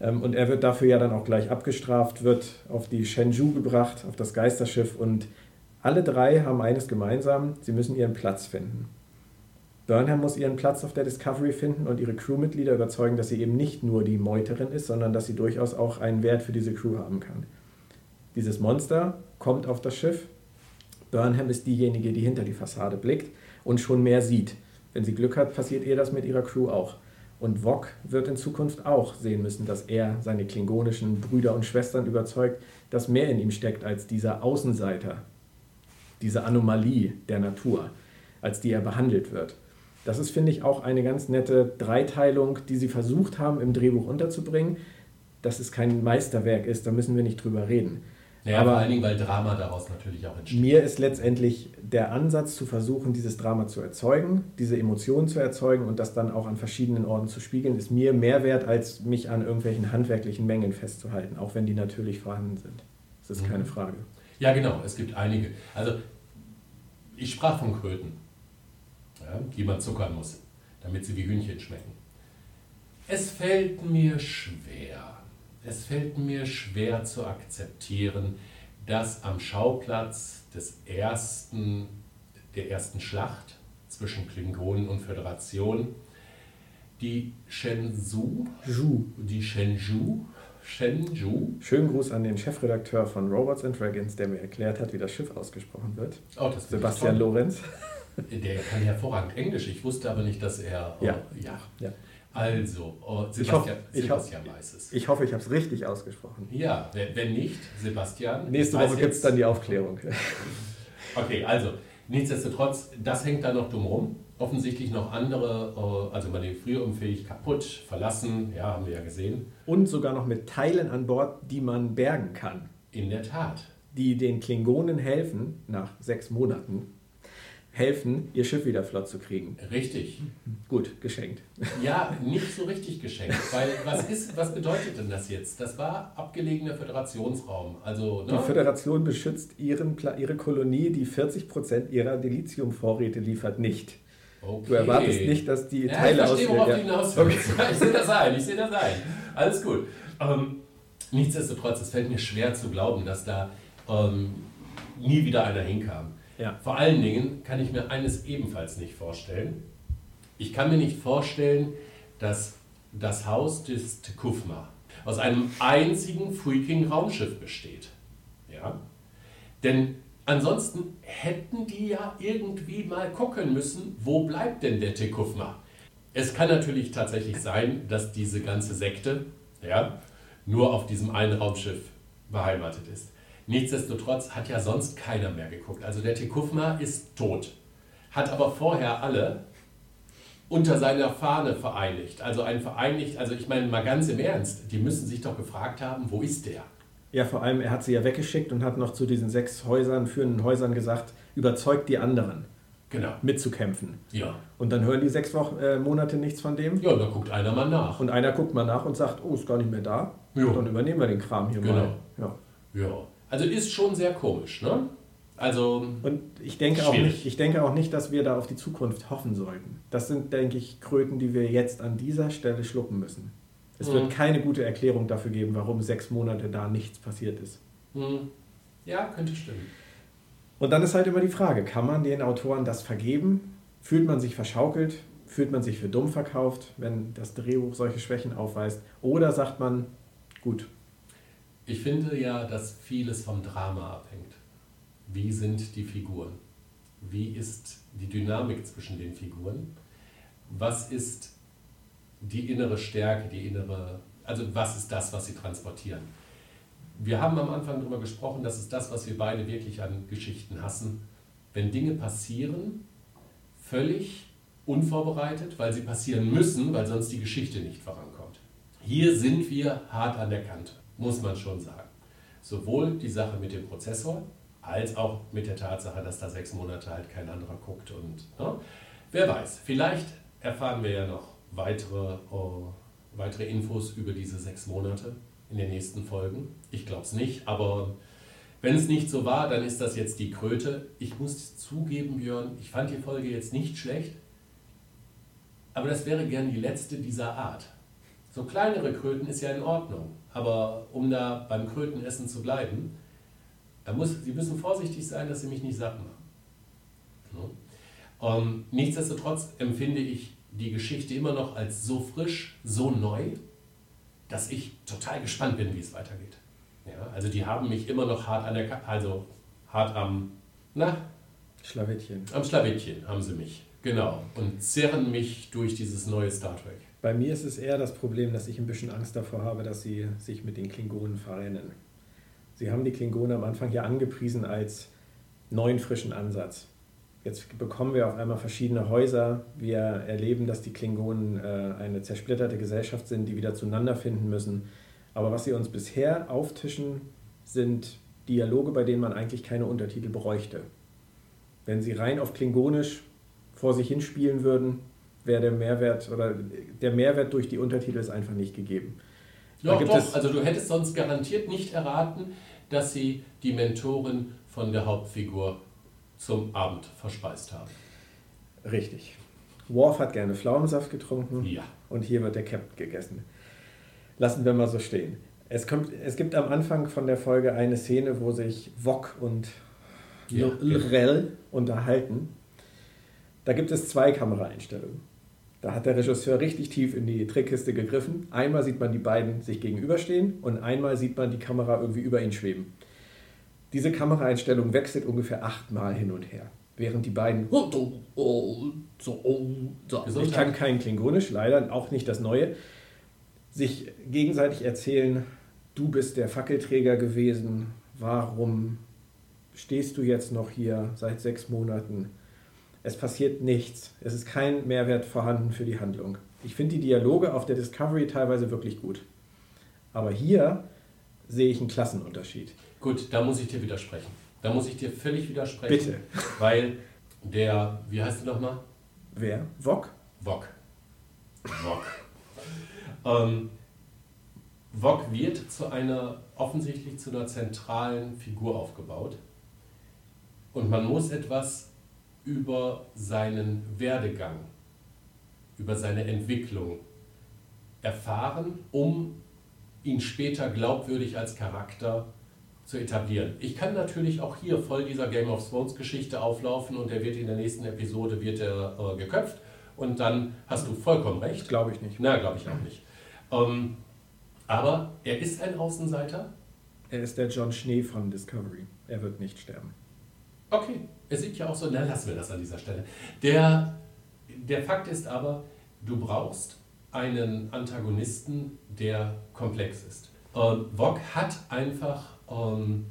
Ähm, und er wird dafür ja dann auch gleich abgestraft, wird auf die Shenzhou gebracht, auf das Geisterschiff und alle drei haben eines gemeinsam, sie müssen ihren Platz finden. Burnham muss ihren Platz auf der Discovery finden und ihre Crewmitglieder überzeugen, dass sie eben nicht nur die Meuterin ist, sondern dass sie durchaus auch einen Wert für diese Crew haben kann. Dieses Monster kommt auf das Schiff. Burnham ist diejenige, die hinter die Fassade blickt und schon mehr sieht. Wenn sie Glück hat, passiert ihr das mit ihrer Crew auch. Und Vok wird in Zukunft auch sehen müssen, dass er seine klingonischen Brüder und Schwestern überzeugt, dass mehr in ihm steckt als dieser Außenseiter, diese Anomalie der Natur, als die er behandelt wird. Das ist, finde ich, auch eine ganz nette Dreiteilung, die sie versucht haben, im Drehbuch unterzubringen. Dass es kein Meisterwerk ist, da müssen wir nicht drüber reden. Ja, Aber vor allen Dingen, weil Drama daraus natürlich auch entsteht. Mir ist letztendlich der Ansatz zu versuchen, dieses Drama zu erzeugen, diese Emotionen zu erzeugen und das dann auch an verschiedenen Orten zu spiegeln, ist mir mehr wert, als mich an irgendwelchen handwerklichen Mengen festzuhalten, auch wenn die natürlich vorhanden sind. Das ist mhm. keine Frage. Ja, genau, es gibt einige. Also, ich sprach von Kröten, ja, die man zuckern muss. damit sie wie Hühnchen schmecken. Es fällt mir schwer, es fällt mir schwer zu akzeptieren, dass am Schauplatz des ersten, der ersten Schlacht zwischen Klingonen und Föderation die Shenzhou, die Shenzhou, Shenzhou, Schönen Gruß an den Chefredakteur von Robots and Dragons, der mir erklärt hat, wie das Schiff ausgesprochen wird. oh, das ich Sebastian toll. Lorenz. Der kann hervorragend Englisch. Ich wusste aber nicht, dass er. äh, Ja. ja. Ja. Also, Ich Sebastian, hoffe- ich Sebastian weiß es. Ich hoffe, ich habe es richtig ausgesprochen. Ja, wenn, nicht, Sebastian. Nächste Woche gibt es dann die Aufklärung. Okay, also, nichtsdestotrotz, das hängt da noch dumm rum. Offensichtlich noch andere, äh, also manövrierunfähig, kaputt, verlassen, ja, haben wir ja gesehen. Und sogar noch mit Teilen an Bord, die man bergen kann. In der Tat. Die den Klingonen helfen, nach sechs Monaten, helfen, ihr Schiff wieder flott zu kriegen. Richtig. Gut, geschenkt. Ja, [LAUGHS] nicht so richtig geschenkt. Weil was ist, was bedeutet denn das jetzt? Das war abgelegener Föderationsraum. Also, Die ne? Föderation beschützt ihren, ihre Kolonie, die 40% ihrer Dilithium-Vorräte liefert, nicht. Okay. Du erwartest nicht, dass die Ja, ich Teile verstehe, worauf du auswählen. hinaus Okay. [LAUGHS] Ich sehe das ein, ich sehe das ein. Alles gut. Ähm, nichtsdestotrotz, es fällt mir schwer zu glauben, dass da ähm, nie wieder einer hinkam. Ja. Vor allen Dingen kann ich mir eines ebenfalls nicht vorstellen. Ich kann mir nicht vorstellen, dass das Haus des Tekufma aus einem einzigen freaking Raumschiff besteht. Ja? Denn ansonsten hätten die ja irgendwie mal gucken müssen, wo bleibt denn der Tekufma? Es kann natürlich tatsächlich sein, dass diese ganze Sekte ja, nur auf diesem einen Raumschiff beheimatet ist. Nichtsdestotrotz hat ja sonst keiner mehr geguckt. Also der Tekufma ist tot, hat aber vorher alle unter seiner Fahne vereinigt. Also ein vereinigt, also ich meine mal ganz im Ernst, die müssen sich doch gefragt haben, wo ist der? Ja, vor allem, er hat sie ja weggeschickt und hat noch zu diesen sechs Häusern, führenden Häusern gesagt, überzeugt die anderen, Genau. mitzukämpfen. Ja. Und dann hören die sechs Wochen, äh, Monate nichts von dem. Ja, da guckt einer mal nach. Und einer guckt mal nach und sagt, oh, ist gar nicht mehr da. Ja. Dann übernehmen wir den Kram hier Genau. mal. Ja. Ja. Also ist schon sehr komisch, ne? Also, Und ich denke, auch nicht, ich denke auch nicht, dass wir da auf die Zukunft hoffen sollten. Das sind, denke ich, Kröten, die wir jetzt an dieser Stelle schlucken müssen. Es Mhm. wird keine gute Erklärung dafür geben, warum sechs Monate da nichts passiert ist. hm, ja, könnte stimmen. Und dann ist halt immer die Frage, kann man den Autoren das vergeben? Fühlt man sich verschaukelt? Fühlt man sich für dumm verkauft, wenn das Drehbuch solche Schwächen aufweist? Oder sagt man, gut, Ich finde ja, dass vieles vom Drama abhängt. Wie sind die Figuren? Wie ist die Dynamik zwischen den Figuren? Was ist die innere Stärke, die innere, also was ist das, was sie transportieren? Wir haben am Anfang darüber gesprochen, das ist das, was wir beide wirklich an Geschichten hassen. Wenn Dinge passieren, völlig unvorbereitet, weil sie passieren müssen, weil sonst die Geschichte nicht vorankommt. Hier sind wir hart an der Kante, muss man schon sagen. Sowohl die Sache mit dem Prozessor, als auch mit der Tatsache, dass da sechs Monate halt kein anderer guckt. Und ne? wer weiß, vielleicht erfahren wir ja noch weitere, äh, weitere Infos über diese sechs Monate in den nächsten Folgen. Ich glaube es nicht, aber wenn es nicht so war, dann ist das jetzt die Kröte. Ich muss zugeben, Björn, ich fand die Folge jetzt nicht schlecht, aber das wäre gern die letzte dieser Art. So kleinere Kröten ist ja in Ordnung, aber um da beim Krötenessen zu bleiben, da muss, Sie müssen vorsichtig sein, dass Sie mich nicht satt machen. Ne? Ähm, nichtsdestotrotz empfinde ich die Geschichte immer noch als so frisch, so neu, dass ich total gespannt bin, wie es weitergeht. Ja, also die haben mich immer noch hart an der, Ka also hart am, na, Schlawittchen. am Schlawittchen haben sie mich. Genau. Und zerren mich durch dieses neue Star Trek. Bei mir ist es eher das Problem, dass ich ein bisschen Angst davor habe, dass sie sich mit den Klingonen verrennen. Sie haben die Klingonen am Anfang ja angepriesen als neuen, frischen Ansatz. Jetzt bekommen wir auf einmal verschiedene Häuser. Wir erleben, dass die Klingonen äh, eine zersplitterte Gesellschaft sind, die wieder zueinander finden müssen. Aber was sie uns bisher auftischen, sind Dialoge, bei denen man eigentlich keine Untertitel bräuchte. Wenn sie rein auf Klingonisch vor sich hinspielen würden, wäre der Mehrwert oder der Mehrwert durch die Untertitel ist einfach nicht gegeben. Doch, doch. Also du hättest sonst garantiert nicht erraten, dass sie die Mentorin von der Hauptfigur zum Abend verspeist haben. Richtig. Worf hat gerne Pflaumensaft getrunken Ja. und hier wird der Captain gegessen. Lassen wir mal so stehen. Es, kommt, es gibt am Anfang von der Folge eine Szene, wo sich Wok und Ja, Lrel unterhalten. Da gibt es zwei Kameraeinstellungen. Da hat der Regisseur richtig tief in die Trickkiste gegriffen. Einmal sieht man die beiden sich gegenüberstehen und einmal sieht man die Kamera irgendwie über ihn schweben. Diese Kameraeinstellung wechselt ungefähr achtmal hin und her. Während die beiden ich kann kein Klingonisch, leider auch nicht das Neue, sich gegenseitig erzählen, du bist der Fackelträger gewesen, warum stehst du jetzt noch hier seit sechs Monaten? Es passiert nichts. Es ist kein Mehrwert vorhanden für die Handlung. Ich finde die Dialoge auf der Discovery teilweise wirklich gut. Aber hier sehe ich einen Klassenunterschied. Gut, da muss ich dir widersprechen. Da muss ich dir völlig widersprechen. Bitte. Weil der, wie heißt du nochmal? Wer? Wok? Wok. Wok. ähm, Wok wird zu einer, offensichtlich zu einer zentralen Figur aufgebaut. Und man muss etwas über seinen Werdegang, über seine Entwicklung erfahren, um ihn später glaubwürdig als Charakter zu etablieren. Ich kann natürlich auch hier voll dieser Game of Thrones Geschichte auflaufen und er wird in der nächsten Episode wird er äh, geköpft und dann hast du vollkommen recht. Glaube ich nicht. Na, glaube ich auch nicht. Ähm, aber er ist ein Außenseiter. Er ist der John Schnee von Discovery. Er wird nicht sterben. Okay, er sieht ja auch so, na lassen wir das an dieser Stelle. Der, der Fakt ist aber, du brauchst einen Antagonisten, der komplex ist. Ähm, Wok hat einfach, ähm,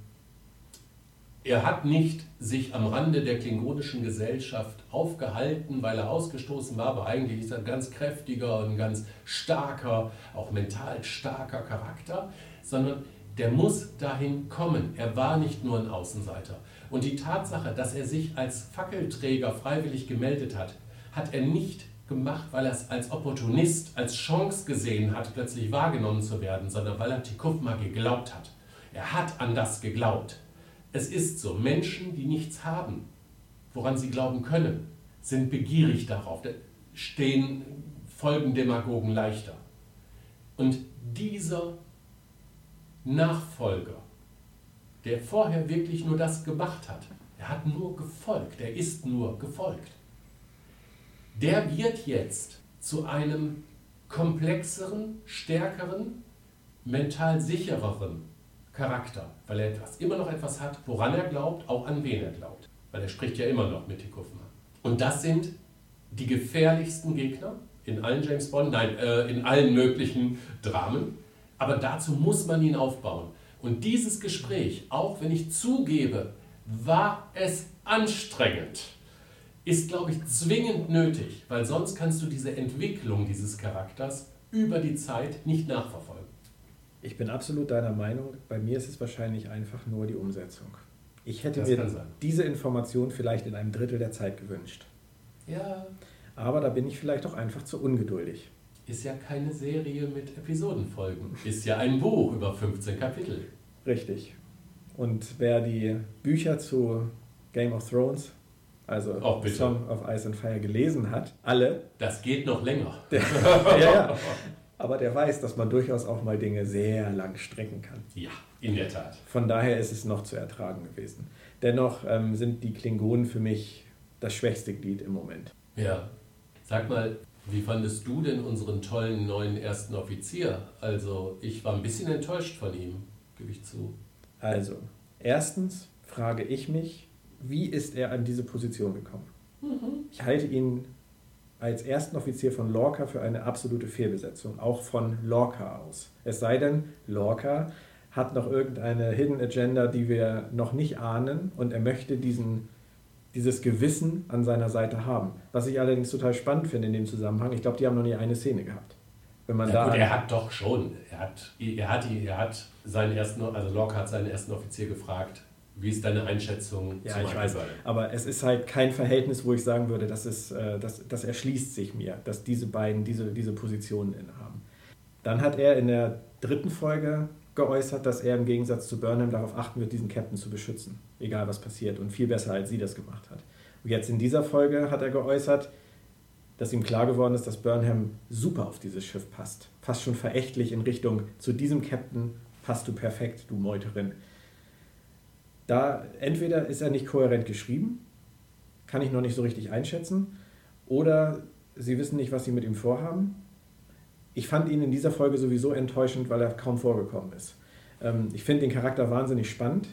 er hat nicht sich am Rande der klingonischen Gesellschaft aufgehalten, weil er ausgestoßen war, aber eigentlich ist er ein ganz kräftiger und ganz starker, auch mental starker Charakter, sondern der muss dahin kommen. Er war nicht nur ein Außenseiter. Und die Tatsache, dass er sich als Fackelträger freiwillig gemeldet hat, hat er nicht gemacht, weil er es als Opportunist, als Chance gesehen hat, plötzlich wahrgenommen zu werden, sondern weil er Tikufma geglaubt hat. Er hat an das geglaubt. Es ist so, Menschen, die nichts haben, woran sie glauben können, sind begierig darauf, da stehen Folgendemagogen leichter. Und dieser Nachfolger, der vorher wirklich nur das gemacht hat, er hat nur gefolgt, er ist nur gefolgt, der wird jetzt zu einem komplexeren, stärkeren, mental sichereren Charakter, weil er etwas, immer noch etwas hat, woran er glaubt, auch an wen er glaubt. Weil er spricht ja immer noch mit Tikufma. Und das sind die gefährlichsten Gegner in allen James Bond, nein, äh, in allen möglichen Dramen. Aber dazu muss man ihn aufbauen. Und dieses Gespräch, auch wenn ich zugebe, war es anstrengend, ist, glaube ich, zwingend nötig, weil sonst kannst du diese Entwicklung dieses Charakters über die Zeit nicht nachverfolgen. Ich bin absolut deiner Meinung. Bei mir ist es wahrscheinlich einfach nur die Umsetzung. Ich hätte Das mir diese Information vielleicht in einem Drittel der Zeit gewünscht. Ja, Aber da bin ich vielleicht auch einfach zu ungeduldig. ist ja keine Serie mit Episodenfolgen. Ist ja ein Buch über 15 Kapitel. Richtig. Und wer die Bücher zu Game of Thrones, also Oh. Song of Ice and Fire gelesen hat, alle, Das geht noch länger. [LAUGHS] der, ja, ja, aber der weiß, dass man durchaus auch mal Dinge sehr lang strecken kann. Ja, in der Tat. Von daher ist es noch zu ertragen gewesen. Dennoch ähm, sind die Klingonen für mich das schwächste Glied im Moment. Ja. Sag mal, wie fandest du denn unseren tollen neuen ersten Offizier? Also, ich war ein bisschen enttäuscht von ihm, gebe ich zu. Also, erstens frage ich mich, wie ist er an diese Position gekommen? Ich halte ihn als ersten Offizier von Lorca für eine absolute Fehlbesetzung, auch von Lorca aus. Es sei denn, Lorca hat noch irgendeine Hidden Agenda, die wir noch nicht ahnen und er möchte diesen, dieses Gewissen an seiner Seite haben. Was ich allerdings total spannend finde in dem Zusammenhang, ich glaube, die haben noch nie eine Szene gehabt. Wenn man Ja, da gut, er hat doch schon. Er hat, er hat, er hat seinen ersten, also Locke hat seinen ersten Offizier gefragt, wie ist deine Einschätzung Ja, zu ich weiß. Aber es ist halt kein Verhältnis, wo ich sagen würde, das, ist, äh, das, das erschließt sich mir, dass diese beiden diese, diese Positionen innehaben. Dann hat er in der dritten Folge geäußert, dass er im Gegensatz zu Burnham darauf achten wird, diesen Captain zu beschützen, egal was passiert und viel besser als sie das gemacht hat. Und jetzt in dieser Folge hat er geäußert, dass ihm klar geworden ist, dass Burnham super auf dieses Schiff passt. Fast schon verächtlich in Richtung, zu diesem Captain passt du perfekt, du Meuterin. Da entweder ist er nicht kohärent geschrieben, kann ich noch nicht so richtig einschätzen, oder sie wissen nicht, was sie mit ihm vorhaben. Ich fand ihn in dieser Folge sowieso enttäuschend, weil er kaum vorgekommen ist. Ähm, ich finde den Charakter wahnsinnig spannend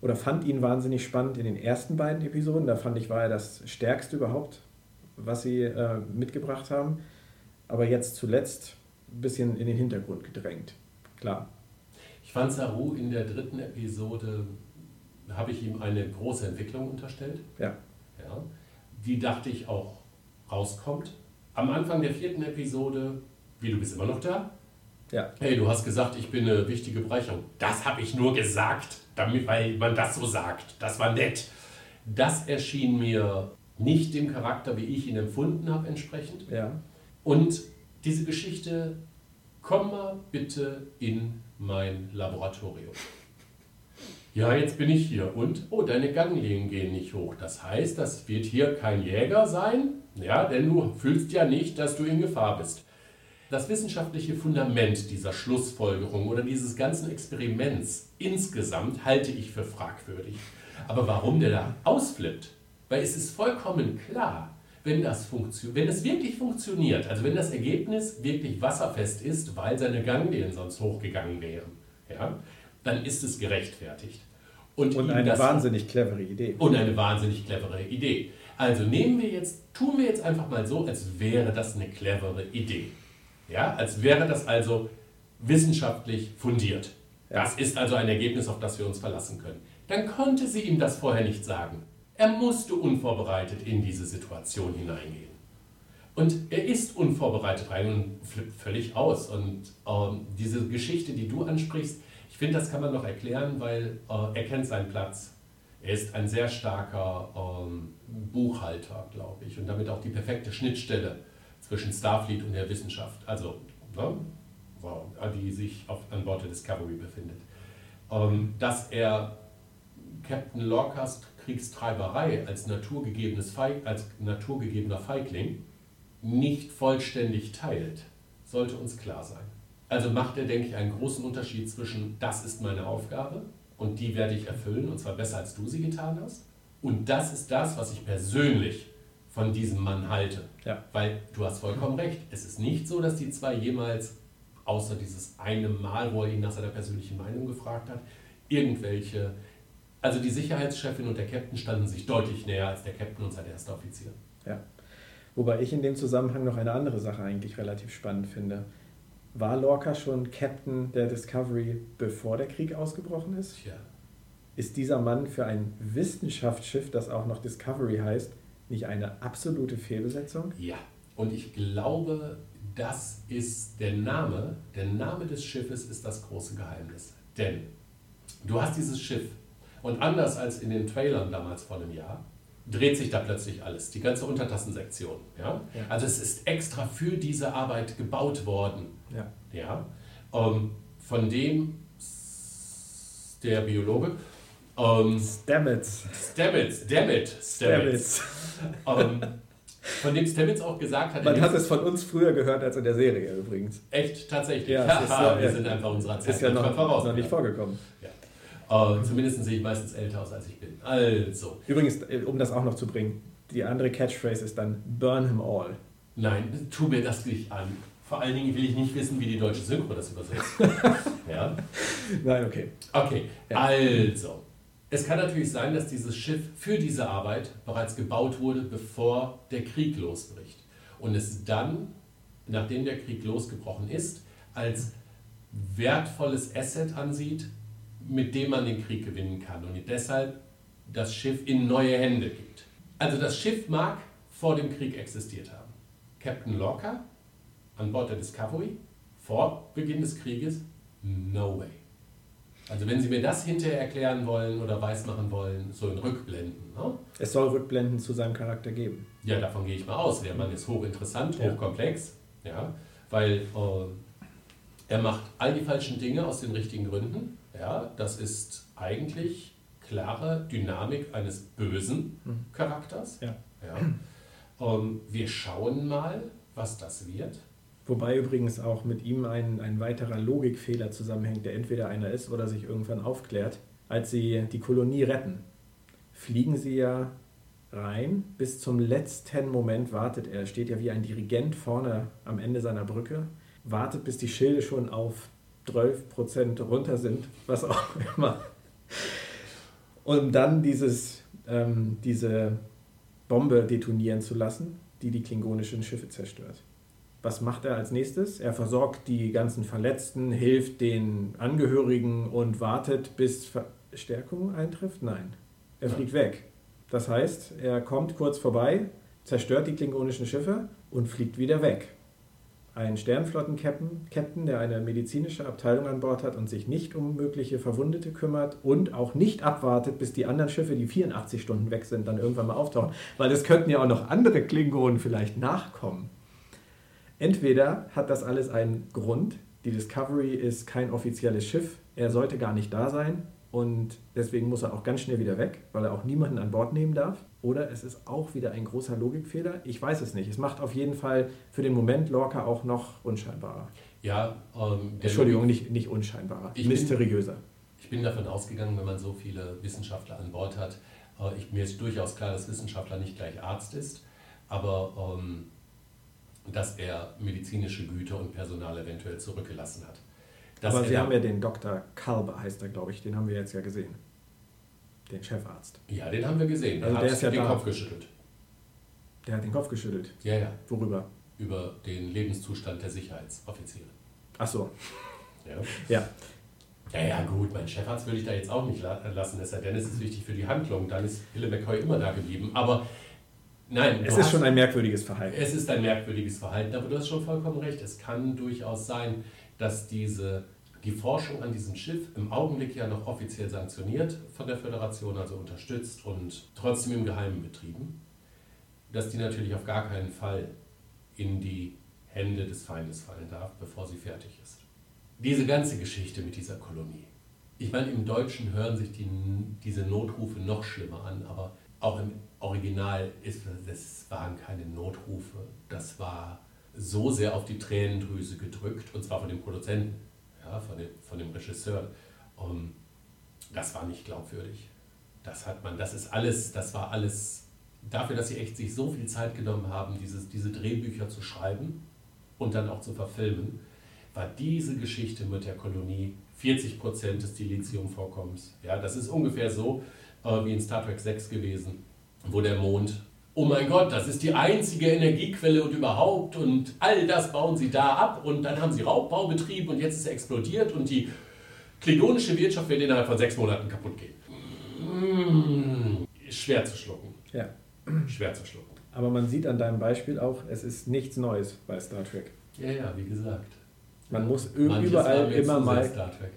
oder fand ihn wahnsinnig spannend in den ersten beiden Episoden. Da fand ich, war er das Stärkste überhaupt, was sie äh, mitgebracht haben. Aber jetzt zuletzt ein bisschen in den Hintergrund gedrängt. Klar. Ich fand Saru in der dritten Episode, habe ich ihm eine große Entwicklung unterstellt. Ja. ja. Die dachte ich auch rauskommt. Am Anfang der vierten Episode, wie du bist immer noch da? Ja. Hey, du hast gesagt, ich bin eine wichtige Brechung. Das habe ich nur gesagt, damit, weil man das so sagt. Das war nett. Das erschien mir nicht dem Charakter, wie ich ihn empfunden habe, entsprechend. Ja. Und diese Geschichte, komm mal bitte in mein Laboratorium. Ja, jetzt bin ich hier und, oh, deine Ganglien gehen nicht hoch. Das heißt, das wird hier kein Jäger sein, ja, denn du fühlst ja nicht, dass du in Gefahr bist. Das wissenschaftliche Fundament dieser Schlussfolgerung oder dieses ganzen Experiments insgesamt halte ich für fragwürdig. Aber warum der da ausflippt? Weil es ist vollkommen klar, wenn das wenn es wirklich funktioniert, also wenn das Ergebnis wirklich wasserfest ist, weil seine Ganglien sonst hochgegangen wären, ja, dann ist es gerechtfertigt. Und, und eine wahnsinnig clevere Idee. Und eine wahnsinnig clevere Idee. Also nehmen wir jetzt, tun wir jetzt einfach mal so, als wäre das eine clevere Idee. Ja, als wäre das also wissenschaftlich fundiert. Das ist also ein Ergebnis, auf das wir uns verlassen können. Dann konnte sie ihm das vorher nicht sagen. Er musste unvorbereitet in diese Situation hineingehen. Und er ist unvorbereitet rein und flippt völlig aus. Und ähm, diese Geschichte, die du ansprichst, ich finde, das kann man noch erklären, weil äh, er kennt seinen Platz. Er ist ein sehr starker ähm, Buchhalter, glaube ich, und damit auch die perfekte Schnittstelle zwischen Starfleet und der Wissenschaft, also ne, die sich auf, an Bord der Discovery befindet. Ähm, dass er Captain Lorcas Kriegstreiberei als, naturgegebenes Feig, als naturgegebener Feigling nicht vollständig teilt, sollte uns klar sein. Also macht er, denke ich, einen großen Unterschied zwischen, das ist meine Aufgabe und die werde ich erfüllen und zwar besser, als du sie getan hast. Und das ist das, was ich persönlich von diesem Mann halte. Ja. Weil du hast vollkommen recht. Es ist nicht so, dass die zwei jemals, außer dieses eine Mal, wo er ihn nach seiner persönlichen Meinung gefragt hat, irgendwelche. Also die Sicherheitschefin und der Captain standen sich deutlich näher als der Captain und sein erster Offizier. Ja. Wobei ich in dem Zusammenhang noch eine andere Sache eigentlich relativ spannend finde. War Lorca schon Captain der Discovery, bevor der Krieg ausgebrochen ist? Ja. Ist dieser Mann für ein Wissenschaftsschiff, das auch noch Discovery heißt, nicht eine absolute Fehlbesetzung? Ja, und ich glaube, das ist der Name, der Name des Schiffes ist das große Geheimnis. Denn du hast dieses Schiff und anders als in den Trailern damals vor einem Jahr, dreht sich da plötzlich alles, die ganze Untertassensektion. Ja? ja. Also es ist extra für diese Arbeit gebaut worden. Ja. Ja? Ähm, von dem der Biologe ähm, Stamets. Stamets, dammit, Stamets. ähm, von dem Stamets auch gesagt hat. Man hat es von uns früher gehört als in der Serie übrigens. Echt, tatsächlich. Ja, [LAUGHS] ja, wir sind einfach unserer Zeit ist ja noch, voraus. noch nicht vorgekommen. Ja. Äh, zumindest sehe ich meistens älter aus, als ich bin. Also. Übrigens, äh, um das auch noch zu bringen, die andere Catchphrase ist dann Burn him all. Nein, tu mir das nicht an. Vor allen Dingen will ich nicht wissen, wie die deutsche Synchro das übersetzt. [LAUGHS] ja? Nein, okay. Okay, also. Es kann natürlich sein, dass dieses Schiff für diese Arbeit bereits gebaut wurde, bevor der Krieg losbricht. Und es dann, nachdem der Krieg losgebrochen ist, als wertvolles Asset ansieht, mit dem man den Krieg gewinnen kann und deshalb das Schiff in neue Hände gibt. Also das Schiff mag vor dem Krieg existiert haben. Captain Lorca an Bord der Discovery vor Beginn des Krieges? No way. Also wenn Sie mir das hinterher erklären wollen oder weismachen wollen, so in Rückblenden. Ne? Es soll Rückblenden zu seinem Charakter geben. Ja, davon gehe ich mal aus. Der Mann ist hochinteressant, hochkomplex, ja, weil äh, er macht all die falschen Dinge aus den richtigen Gründen. Ja, das ist eigentlich klare Dynamik eines bösen mhm. Charakters. Ja. Ja. Ähm, wir schauen mal, was das wird. Wobei übrigens auch mit ihm ein, ein weiterer Logikfehler zusammenhängt, der entweder einer ist oder sich irgendwann aufklärt. Als sie die Kolonie retten, fliegen sie ja rein. Bis zum letzten Moment wartet er. Steht ja wie ein Dirigent vorne am Ende seiner Brücke. Wartet, bis die Schilde schon auf 12% runter sind, was auch [LAUGHS] immer. Und dann dieses, ähm, diese Bombe detonieren zu lassen, die die klingonischen Schiffe zerstört. Was macht er als nächstes? Er versorgt die ganzen Verletzten, hilft den Angehörigen und wartet, bis Verstärkung eintrifft? Nein. Er fliegt weg. Das heißt, er kommt kurz vorbei, zerstört die klingonischen Schiffe und fliegt wieder weg. Ein Sternflotten-Captain, der eine medizinische Abteilung an Bord hat und sich nicht um mögliche Verwundete kümmert und auch nicht abwartet, bis die anderen Schiffe, die 84 Stunden weg sind, dann irgendwann mal auftauchen. Weil es könnten ja auch noch andere Klingonen vielleicht nachkommen. Entweder hat das alles einen Grund, die Discovery ist kein offizielles Schiff, er sollte gar nicht da sein, und deswegen muss er auch ganz schnell wieder weg, weil er auch niemanden an Bord nehmen darf. Oder es ist auch wieder ein großer Logikfehler. Ich weiß es nicht. Es macht auf jeden Fall für den Moment Lorca auch noch unscheinbarer. Ja, ähm, Entschuldigung, nicht, nicht unscheinbarer, ich mysteriöser. Bin, ich bin davon ausgegangen, wenn man so viele Wissenschaftler an Bord hat, äh, ich, mir ist durchaus klar, dass Wissenschaftler nicht gleich Arzt ist, aber ähm, dass er medizinische Güter und Personal eventuell zurückgelassen hat. Aber Sie haben ja den Dr. Kalber, heißt er, glaube ich, den haben wir jetzt ja gesehen. Den Chefarzt. Ja, den haben wir gesehen. Der also hat der ist ja den da. Kopf geschüttelt. Der hat den Kopf geschüttelt? Ja, ja. Worüber? Über den Lebenszustand der Sicherheitsoffiziere. Ach so. Ja. Ja. Ja, ja, gut, mein Chefarzt würde ich da jetzt auch nicht lassen, es sei denn, es ist wichtig für die Handlung. Dann ist Hille McCoy immer da geblieben. Aber nein. Es ist schon ein merkwürdiges Verhalten. Es ist ein merkwürdiges Verhalten, aber du hast schon vollkommen recht. Es kann durchaus sein, dass diese, die Forschung an diesem Schiff im Augenblick ja noch offiziell sanktioniert von der Föderation, also unterstützt und trotzdem im Geheimen betrieben, dass die natürlich auf gar keinen Fall in die Hände des Feindes fallen darf, bevor sie fertig ist. Diese ganze Geschichte mit dieser Kolonie. Ich meine, im Deutschen hören sich die, diese Notrufe noch schlimmer an, aber auch im Original ist das waren keine Notrufe. Das war so sehr auf die Tränendrüse gedrückt, und zwar von dem Produzenten, ja, von, dem, von dem Regisseur. Um, das war nicht glaubwürdig. Das hat man, das ist alles, das war alles dafür, dass sie echt sich so viel Zeit genommen haben, dieses, diese Drehbücher zu schreiben und dann auch zu verfilmen, war diese Geschichte mit der Kolonie 40 Prozent des Dilithium-Vorkommens. Ja, das ist ungefähr so äh, wie in Star Trek 6 gewesen, wo der Mond oh mein Gott, das ist die einzige Energiequelle und überhaupt und all das bauen sie da ab und dann haben sie Raubbau betrieben und jetzt ist er explodiert und die klingonische Wirtschaft wird innerhalb von sechs Monaten kaputt gehen. Mmh, schwer zu schlucken. Ja. Schwer zu schlucken. Aber man sieht an deinem Beispiel auch, es ist nichts Neues bei Star Trek. Ja, ja, wie gesagt. Man muss Manches überall immer mal.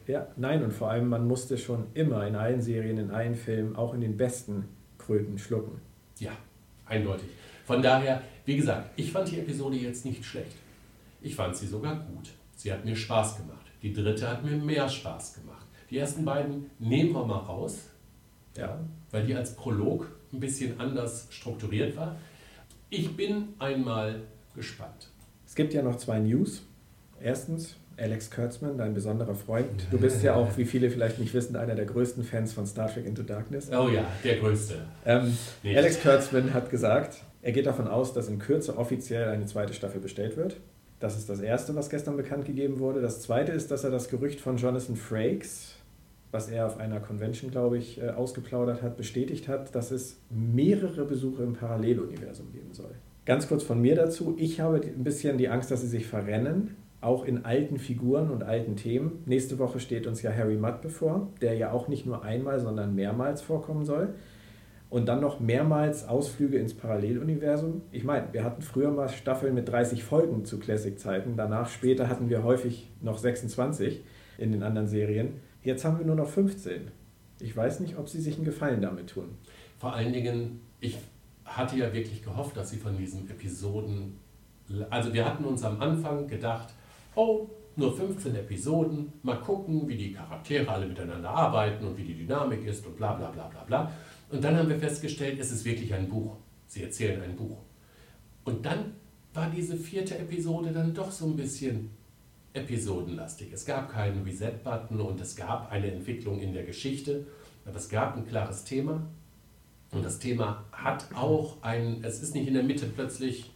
Ja, nein, und vor allem, man musste schon immer in allen Serien, in allen Filmen, auch in den besten Kröten schlucken. Ja, Eindeutig. Von daher, wie gesagt, ich fand die Episode jetzt nicht schlecht. Ich fand sie sogar gut. Sie hat mir Spaß gemacht. Die dritte hat mir mehr Spaß gemacht. Die ersten beiden nehmen wir mal raus, ja, weil die als Prolog ein bisschen anders strukturiert war. Ich bin einmal gespannt. Es gibt ja noch zwei News. Erstens, Alex Kurtzman, dein besonderer Freund. [LAUGHS] Du bist ja auch, wie viele vielleicht nicht wissen, einer der größten Fans von Star Trek Into Darkness. Oh ja, der größte. Ähm, Alex Kurtzman hat gesagt, er geht davon aus, dass in Kürze offiziell eine zweite Staffel bestellt wird. Das ist das Erste, was gestern bekannt gegeben wurde. Das Zweite ist, dass er das Gerücht von Jonathan Frakes, was er auf einer Convention, glaube ich, äh, ausgeplaudert hat, bestätigt hat, dass es mehrere Besuche im Paralleluniversum geben soll. Ganz kurz von mir dazu. Ich habe ein bisschen die Angst, dass sie sich verrennen auch in alten Figuren und alten Themen. Nächste Woche steht uns ja Harry Mudd bevor, der ja auch nicht nur einmal, sondern mehrmals vorkommen soll. Und dann noch mehrmals Ausflüge ins Paralleluniversum. Ich meine, wir hatten früher mal Staffeln mit 30 Folgen zu Classic-Zeiten. Danach später hatten wir häufig noch 26 in den anderen Serien. Jetzt haben wir nur noch 15. Ich weiß nicht, ob sie sich einen Gefallen damit tun. Vor allen Dingen, ich hatte ja wirklich gehofft, dass sie von diesen Episoden. Also, wir hatten uns am Anfang gedacht, oh, nur 15 Episoden, mal gucken, wie die Charaktere alle miteinander arbeiten und wie die Dynamik ist und bla bla bla bla bla. Und dann haben wir festgestellt, es ist wirklich ein Buch. Sie erzählen ein Buch. Und dann war diese vierte Episode dann doch so ein bisschen episodenlastig. Es gab keinen Reset-Button und es gab eine Entwicklung in der Geschichte, aber es gab ein klares Thema. Und das Thema hat auch ein, es ist nicht in der Mitte plötzlich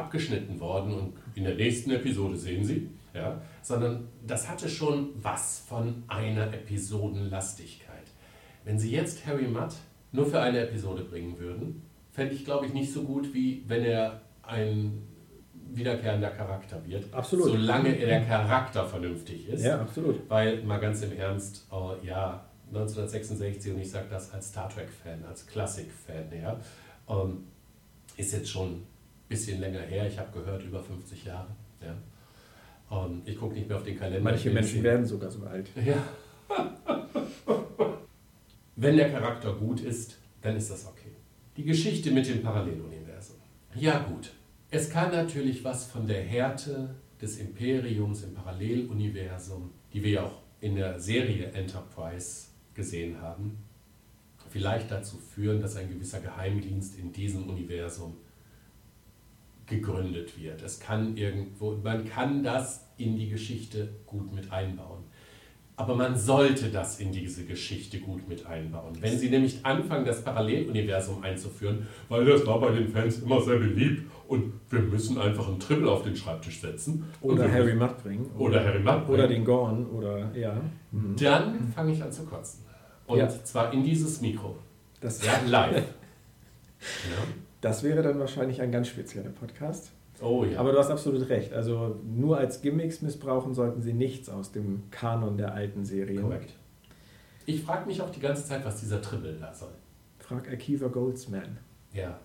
abgeschnitten worden und in der nächsten Episode sehen Sie, ja, sondern das hatte schon was von einer Episodenlastigkeit. Wenn Sie jetzt Harry Mudd nur für eine Episode bringen würden, fände ich, glaube ich, nicht so gut, wie wenn er ein wiederkehrender Charakter wird. Absolut. Solange der Charakter vernünftig ist. Ja, absolut. Weil, mal ganz im Ernst, oh, ja, 1966, und ich sage das als Star Trek-Fan, als Klassik-Fan, ja, ähm, ist jetzt schon bisschen länger her. Ich habe gehört, über 50 Jahre. Ja. Ähm, ich gucke nicht mehr auf den Kalender. Manche Menschen werden sogar so alt. Ja. [LAUGHS] Wenn der Charakter gut ist, dann ist das okay. Die Geschichte mit dem Paralleluniversum. Ja gut, es kann natürlich was von der Härte des Imperiums im Paralleluniversum, die wir ja auch in der Serie Enterprise gesehen haben, vielleicht dazu führen, dass ein gewisser Geheimdienst in diesem Universum gegründet wird. Es kann irgendwo, man kann das in die Geschichte gut mit einbauen. Aber man sollte das in diese Geschichte gut mit einbauen. Wenn Sie nämlich anfangen, das Paralleluniversum einzuführen, weil das war bei den Fans immer sehr beliebt und wir müssen einfach einen Triple auf den Schreibtisch setzen. Oder Harry Mudd bringen. Oder, oder, Harry Mudd bringen. Oder den Gorn. Oder, ja. Mhm. Dann fange ich an zu kotzen. Und ja. zwar in dieses Mikro. Das ja, live. [LAUGHS] ja. Das wäre dann wahrscheinlich ein ganz spezieller Podcast. Oh ja. Aber du hast absolut recht. Also nur als Gimmicks missbrauchen sollten sie nichts aus dem Kanon der alten Serien. Korrekt. Ich frage mich auch die ganze Zeit, was dieser Tribble da soll. Frag Akiva Goldsman. Ja.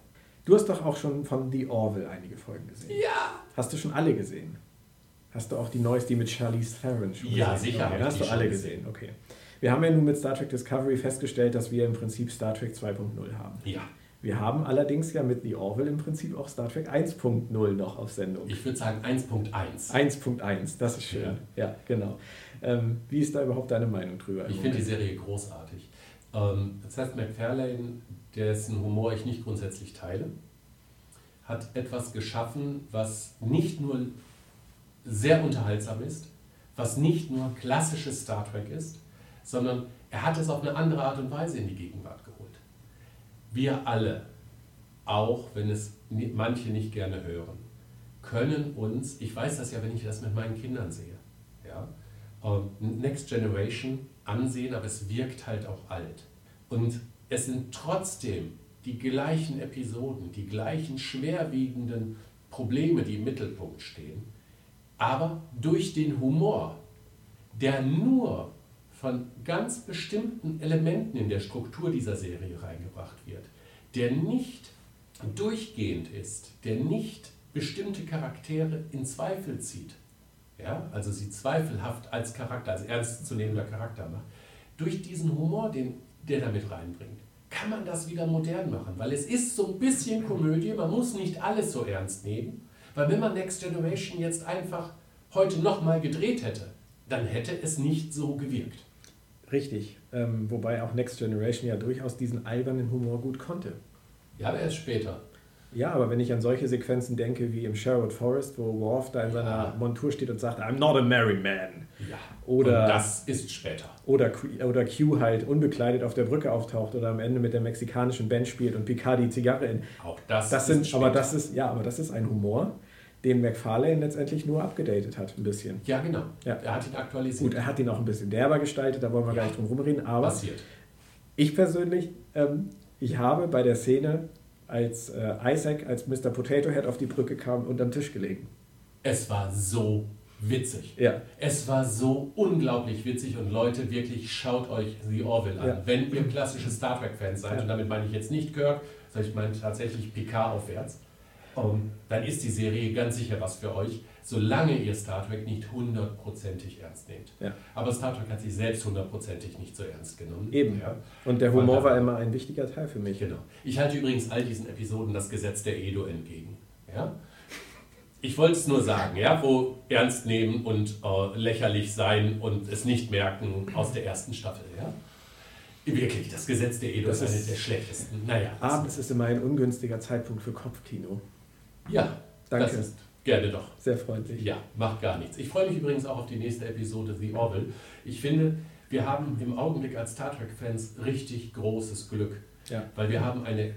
Du hast doch auch schon von The Orville einige Folgen gesehen. Ja. Hast du schon alle gesehen? Hast du auch die neueste, die mit Charlize Theron schon ja, gesehen? sicher. Okay, hast du alle gesehen. gesehen, okay. Wir haben ja nun mit Star Trek Discovery festgestellt, dass wir im Prinzip Star Trek 2.0 haben. Ja. Wir haben allerdings ja mit The Orville im Prinzip auch Star Trek 1.0 noch auf Sendung. Ich würde sagen 1.1. 1.1, das ist schön. Ja, ja genau. Ähm, wie ist da überhaupt deine Meinung drüber? Ich finde die Serie großartig. Ähm, das heißt, McFarlane, dessen Humor ich nicht grundsätzlich teile, hat etwas geschaffen, was nicht nur sehr unterhaltsam ist, was nicht nur klassisches Star Trek ist, sondern er hat es auf eine andere Art und Weise in die Gegenwart wir alle, auch wenn es manche nicht gerne hören, können uns, ich weiß das ja, wenn ich das mit meinen Kindern sehe, ja, ähm, Next Generation ansehen, aber es wirkt halt auch alt. Und es sind trotzdem die gleichen Episoden, die gleichen schwerwiegenden Probleme, die im Mittelpunkt stehen, aber durch den Humor, der nur von ganz bestimmten Elementen in der Struktur dieser Serie reingebracht wird, der nicht durchgehend ist, der nicht bestimmte Charaktere in Zweifel zieht, ja, also sie zweifelhaft als Charakter, als ernstzunehmender Charakter macht, durch diesen Humor, den der damit reinbringt, kann man das wieder modern machen, weil es ist so ein bisschen Komödie, man muss nicht alles so ernst nehmen, weil wenn man Next Generation jetzt einfach heute nochmal gedreht hätte, dann hätte es nicht so gewirkt. Richtig. Ähm, wobei auch Next Generation ja durchaus diesen albernen Humor gut konnte. Ja, aber erst später. Ja, aber wenn ich an solche Sequenzen denke wie im Sherwood Forest, wo Worf da in ja. seiner Montur steht und sagt, I'm not a merry man. Ja. Oder, und das ist später. Oder, oder Q halt unbekleidet auf der Brücke auftaucht oder am Ende mit der mexikanischen Band spielt und Picard die Zigarre in. Auch das, das sind, später. aber das ist Ja, aber das ist ein Humor, den McFarlane letztendlich nur abgedatet hat, ein bisschen. Ja, genau. Ja. Er hat ihn aktualisiert. Gut, er hat ihn auch ein bisschen derber gestaltet, da wollen wir ja. gar nicht drum rumreden. Aber Passiert. ich persönlich, ähm, ich habe bei der Szene, als äh, Isaac als Mr. Potato Head auf die Brücke kam, unterm Tisch gelegen. Es war so witzig. Ja. Es war so unglaublich witzig und Leute, wirklich schaut euch The Orville an. Ja. Wenn ihr klassische Star Trek-Fans seid, ja. und damit meine ich jetzt nicht Kirk, sondern ich meine tatsächlich Picard aufwärts, um, dann ist die Serie ganz sicher was für euch, solange ihr Star Trek nicht hundertprozentig ernst nehmt. Ja. Aber Star Trek hat sich selbst hundertprozentig nicht so ernst genommen. Eben. Ja. Und der Humor war immer ein wichtiger Teil für mich. Genau. Ich halte übrigens all diesen Episoden das Gesetz der Edo entgegen. Ja? Ich wollte es nur sagen, ja, wo ernst nehmen und äh, lächerlich sein und es nicht merken aus der ersten Staffel. Ja? Wirklich, das Gesetz der Edo das ist eines der schlechtesten. Naja. Abends ist immer ein ungünstiger Zeitpunkt für Kopfkino. Ja, Danke. Das ist gerne doch. Sehr freundlich. Ja, macht gar nichts. Ich freue mich übrigens auch auf die nächste Episode The Orville. Ich finde, wir haben im Augenblick als Star Trek-Fans richtig großes Glück, Ja. weil wir haben eine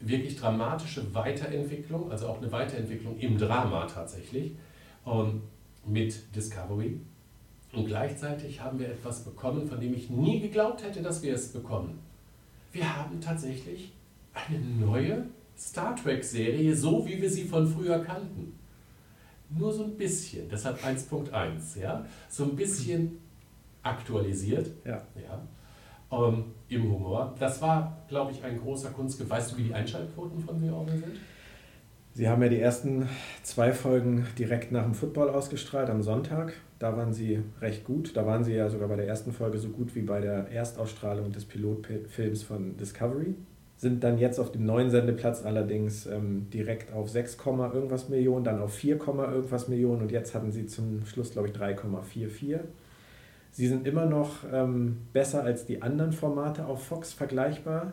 wirklich dramatische Weiterentwicklung, also auch eine Weiterentwicklung im Drama tatsächlich, ähm, mit Discovery. Und gleichzeitig haben wir etwas bekommen, von dem ich nie geglaubt hätte, dass wir es bekommen. Wir haben tatsächlich eine neue Star Trek-Serie, so wie wir sie von früher kannten. Nur so ein bisschen, deshalb 1.1, ja, so ein bisschen aktualisiert, Ja. ja, ähm, im Humor. Das war, glaube ich, ein großer Kunstgriff. Weißt du, wie die Einschaltquoten von The Orville sind? Sie haben ja die ersten zwei Folgen direkt nach dem Football ausgestrahlt am Sonntag. Da waren sie recht gut. Da waren sie ja sogar bei der ersten Folge so gut wie bei der Erstausstrahlung des Pilotfilms von Discovery. Sind dann jetzt auf dem neuen Sendeplatz allerdings ähm, direkt auf 6, irgendwas Millionen, dann auf 4, irgendwas Millionen und jetzt hatten sie zum Schluss, glaube ich, 3,44. Sie sind immer noch ähm, besser als die anderen Formate auf Fox vergleichbar,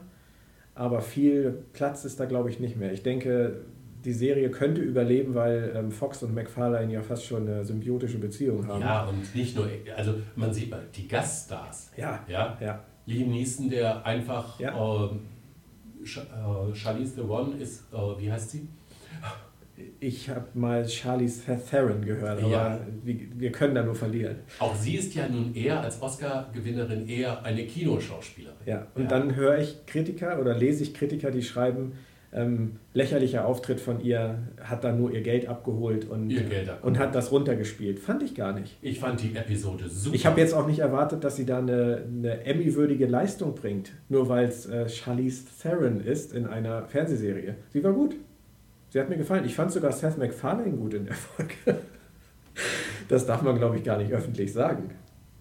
aber viel Platz ist da, glaube ich, nicht mehr. Ich denke, die Serie könnte überleben, weil ähm, Fox und McFarlane ja fast schon eine symbiotische Beziehung haben. Ja, und nicht nur, also man sieht mal, die Gaststars. ja, Ja, ja. Liam Neeson, der einfach, Ja. ähm, äh, Charlize Theron ist, äh, wie heißt sie? Ich habe mal Charlize Theron gehört, aber Ja. wir, wir können da nur verlieren. Auch sie ist ja nun eher als Oscar-Gewinnerin eher eine Kinoschauspielerin. Ja, und dann höre ich Kritiker oder lese ich Kritiker, die schreiben, ähm, lächerlicher Auftritt von ihr, hat da nur ihr Geld abgeholt und, Ihr Geld abgeholt. und hat das runtergespielt. Fand ich gar nicht. Ich fand die Episode super. Ich habe jetzt auch nicht erwartet, dass sie da eine, eine Emmy-würdige Leistung bringt, nur weil es äh, Charlize Theron ist in einer Fernsehserie. Sie war gut. Sie hat mir gefallen. Ich fand sogar Seth MacFarlane gut in der Folge. [LAUGHS] Das darf man, glaube ich, gar nicht öffentlich sagen.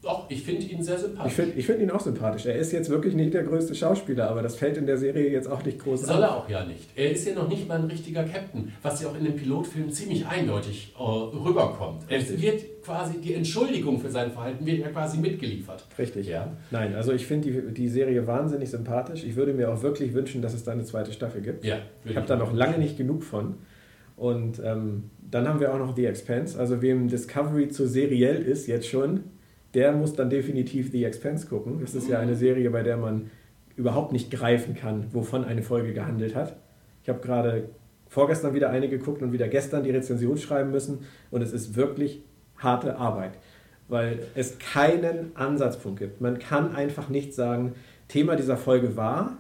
Doch, ich finde ihn sehr sympathisch. Ich finde ich find ihn auch sympathisch. Er ist jetzt wirklich nicht der größte Schauspieler, aber das fällt in der Serie jetzt auch nicht groß Soll auf. er auch ja nicht. Er ist ja noch nicht mal ein richtiger Captain, was ja auch in dem Pilotfilm ziemlich eindeutig äh, rüberkommt. Es Richtig. wird quasi, die Entschuldigung für sein Verhalten wird ja quasi mitgeliefert. Richtig. Ja. Nein, also ich finde die, die Serie wahnsinnig sympathisch. Ich würde mir auch wirklich wünschen, dass es da eine zweite Staffel gibt. Ja, Ich habe da noch lange nicht genug von. Und ähm, dann haben wir auch noch The Expanse. Also wem Discovery zu seriell ist jetzt schon, der muss dann definitiv The Expanse gucken. Das ist ja eine Serie, bei der man überhaupt nicht greifen kann, wovon eine Folge gehandelt hat. Ich habe gerade vorgestern wieder eine geguckt und wieder gestern die Rezension schreiben müssen. Und es ist wirklich harte Arbeit, weil es keinen Ansatzpunkt gibt. Man kann einfach nicht sagen, Thema dieser Folge war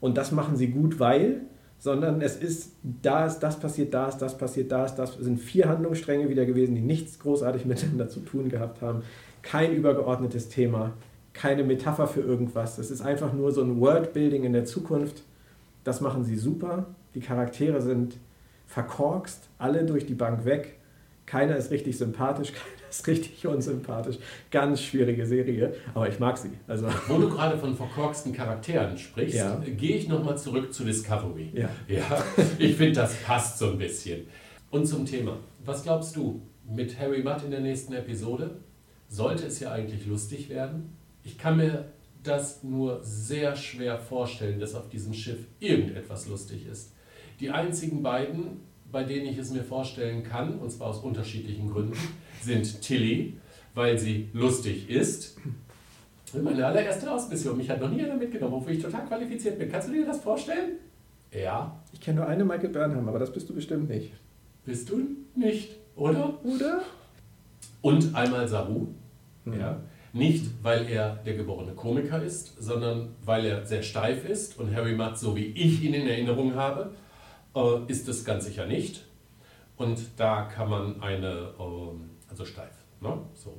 und das machen sie gut, weil, sondern es ist, da ist das passiert, da ist das passiert, da ist das. Es sind vier Handlungsstränge wieder gewesen, die nichts großartig [LAUGHS] miteinander zu tun gehabt haben. Kein übergeordnetes Thema, keine Metapher für irgendwas. Es ist einfach nur so ein Worldbuilding in der Zukunft. Das machen sie super. Die Charaktere sind verkorkst, alle durch die Bank weg. Keiner ist richtig sympathisch, [LAUGHS] keiner ist richtig unsympathisch. Ganz schwierige Serie, aber ich mag sie. Also, [LAUGHS] Wo du gerade von verkorksten Charakteren sprichst, Ja. gehe ich nochmal zurück zu Discovery. ja. Ja, [LAUGHS] ich finde, das passt so ein bisschen. Und zum Thema. Was glaubst du mit Harry Mudd in der nächsten Episode? Sollte es ja eigentlich lustig werden? Ich kann mir das nur sehr schwer vorstellen, dass auf diesem Schiff irgendetwas lustig ist. Die einzigen beiden, bei denen ich es mir vorstellen kann, und zwar aus unterschiedlichen Gründen, sind Tilly, weil sie lustig ist. Meine allererste Ausmission. Mich hat noch nie einer mitgenommen, wofür ich total qualifiziert bin. Kannst du dir das vorstellen? Ja, Ich kenne nur eine Michael Burnham, aber das bist du bestimmt nicht. bist du nicht, oder? Oder? Und einmal Saru. Hm. Ja. Nicht, weil er der geborene Komiker ist, sondern weil er sehr steif ist. Und Harry Mudd, so wie ich ihn in Erinnerung habe, äh, ist es ganz sicher nicht. Und da kann man eine, ähm, also steif, ne? so.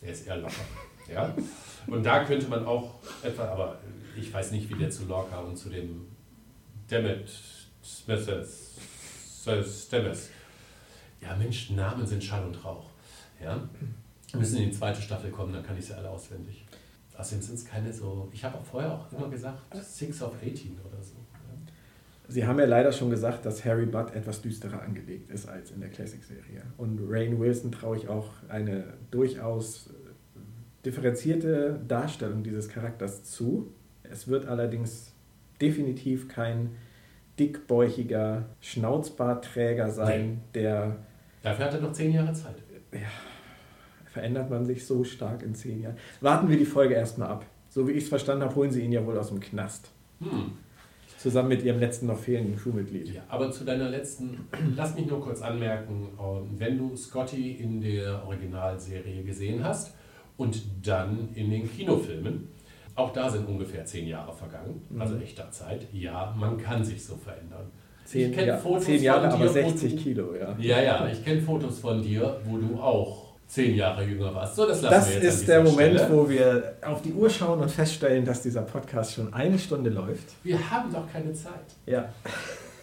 Der ist eher locker. [LAUGHS] ja? Und da könnte man auch etwa, aber ich weiß nicht, wie der zu Lorca und zu dem Demet Smith Stemmes. Ja, Mensch, Namen sind Schall und Rauch. Ja? Wir müssen in die zweite Staffel kommen, dann kann ich sie alle auswendig. Außerdem sind es keine so, ich habe auch vorher auch immer gesagt, Six of 18 oder so. Sie haben ja leider schon gesagt, dass Harry Budd etwas düsterer angelegt ist als in der Classic-Serie. Und Rain Wilson traue ich auch eine durchaus äh, differenzierte Darstellung dieses Charakters zu. Es wird allerdings definitiv kein dickbäuchiger Schnauzbartträger sein, der. Dafür hat er noch zehn Jahre Zeit. Ja, verändert man sich so stark in zehn Jahren. Warten wir die Folge erstmal ab. So wie ich es verstanden habe, holen sie ihn ja wohl aus dem Knast. Hm. Zusammen mit ihrem letzten noch fehlenden Crewmitglied. Ja, aber zu deiner letzten, [CLEARS THROAT] lass mich nur kurz anmerken, ähm, wenn du Scotty in der Originalserie gesehen hast und dann in den Kinofilmen, auch da sind ungefähr zehn Jahre vergangen, also Mhm. echter Zeit. Ja, man kann sich so verändern. Zehn, kenn ja, Fotos zehn Jahre, von aber dir, wo 60 du- Kilo, ja. Ja, ja, ich kenne Fotos von dir, wo du auch zehn Jahre jünger warst. So, das lassen Das wir jetzt ist der Moment, Stelle. wo wir auf die Uhr schauen und feststellen, dass dieser Podcast schon eine Stunde läuft. Wir haben doch keine Zeit. Ja.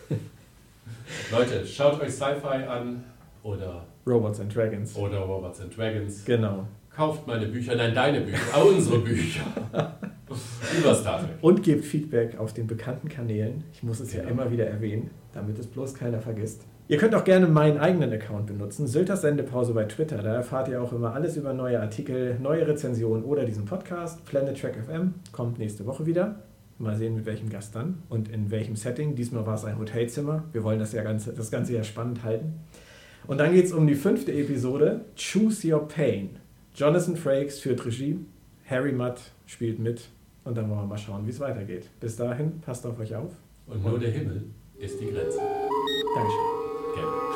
[LAUGHS] Leute, schaut euch Sci-Fi an oder, Robots and Dragons. oder Robots and Dragons. Genau. Kauft meine Bücher, nein, deine Bücher, aber unsere Bücher. [LAUGHS] Über Star Trek. Und gebt Feedback auf den bekannten Kanälen. Ich muss es ja Genau. immer wieder erwähnen, damit es bloß keiner vergisst. Ihr könnt auch gerne meinen eigenen Account benutzen, Sylters Sendepause bei Twitter. Da erfahrt ihr auch immer alles über neue Artikel, neue Rezensionen oder diesen Podcast. Planet Track FM kommt nächste Woche wieder. Mal sehen, mit welchem Gast dann und in welchem Setting. Diesmal war es ein Hotelzimmer. Wir wollen das, ja ganze, das Ganze ja spannend halten. Und dann geht es um die fünfte Episode, Choose Your Pain. Jonathan Frakes führt Regie, Harry Mudd spielt mit und dann wollen wir mal schauen, wie es weitergeht. Bis dahin, passt auf euch auf. Und nur der Himmel ist die Grenze. Cameron.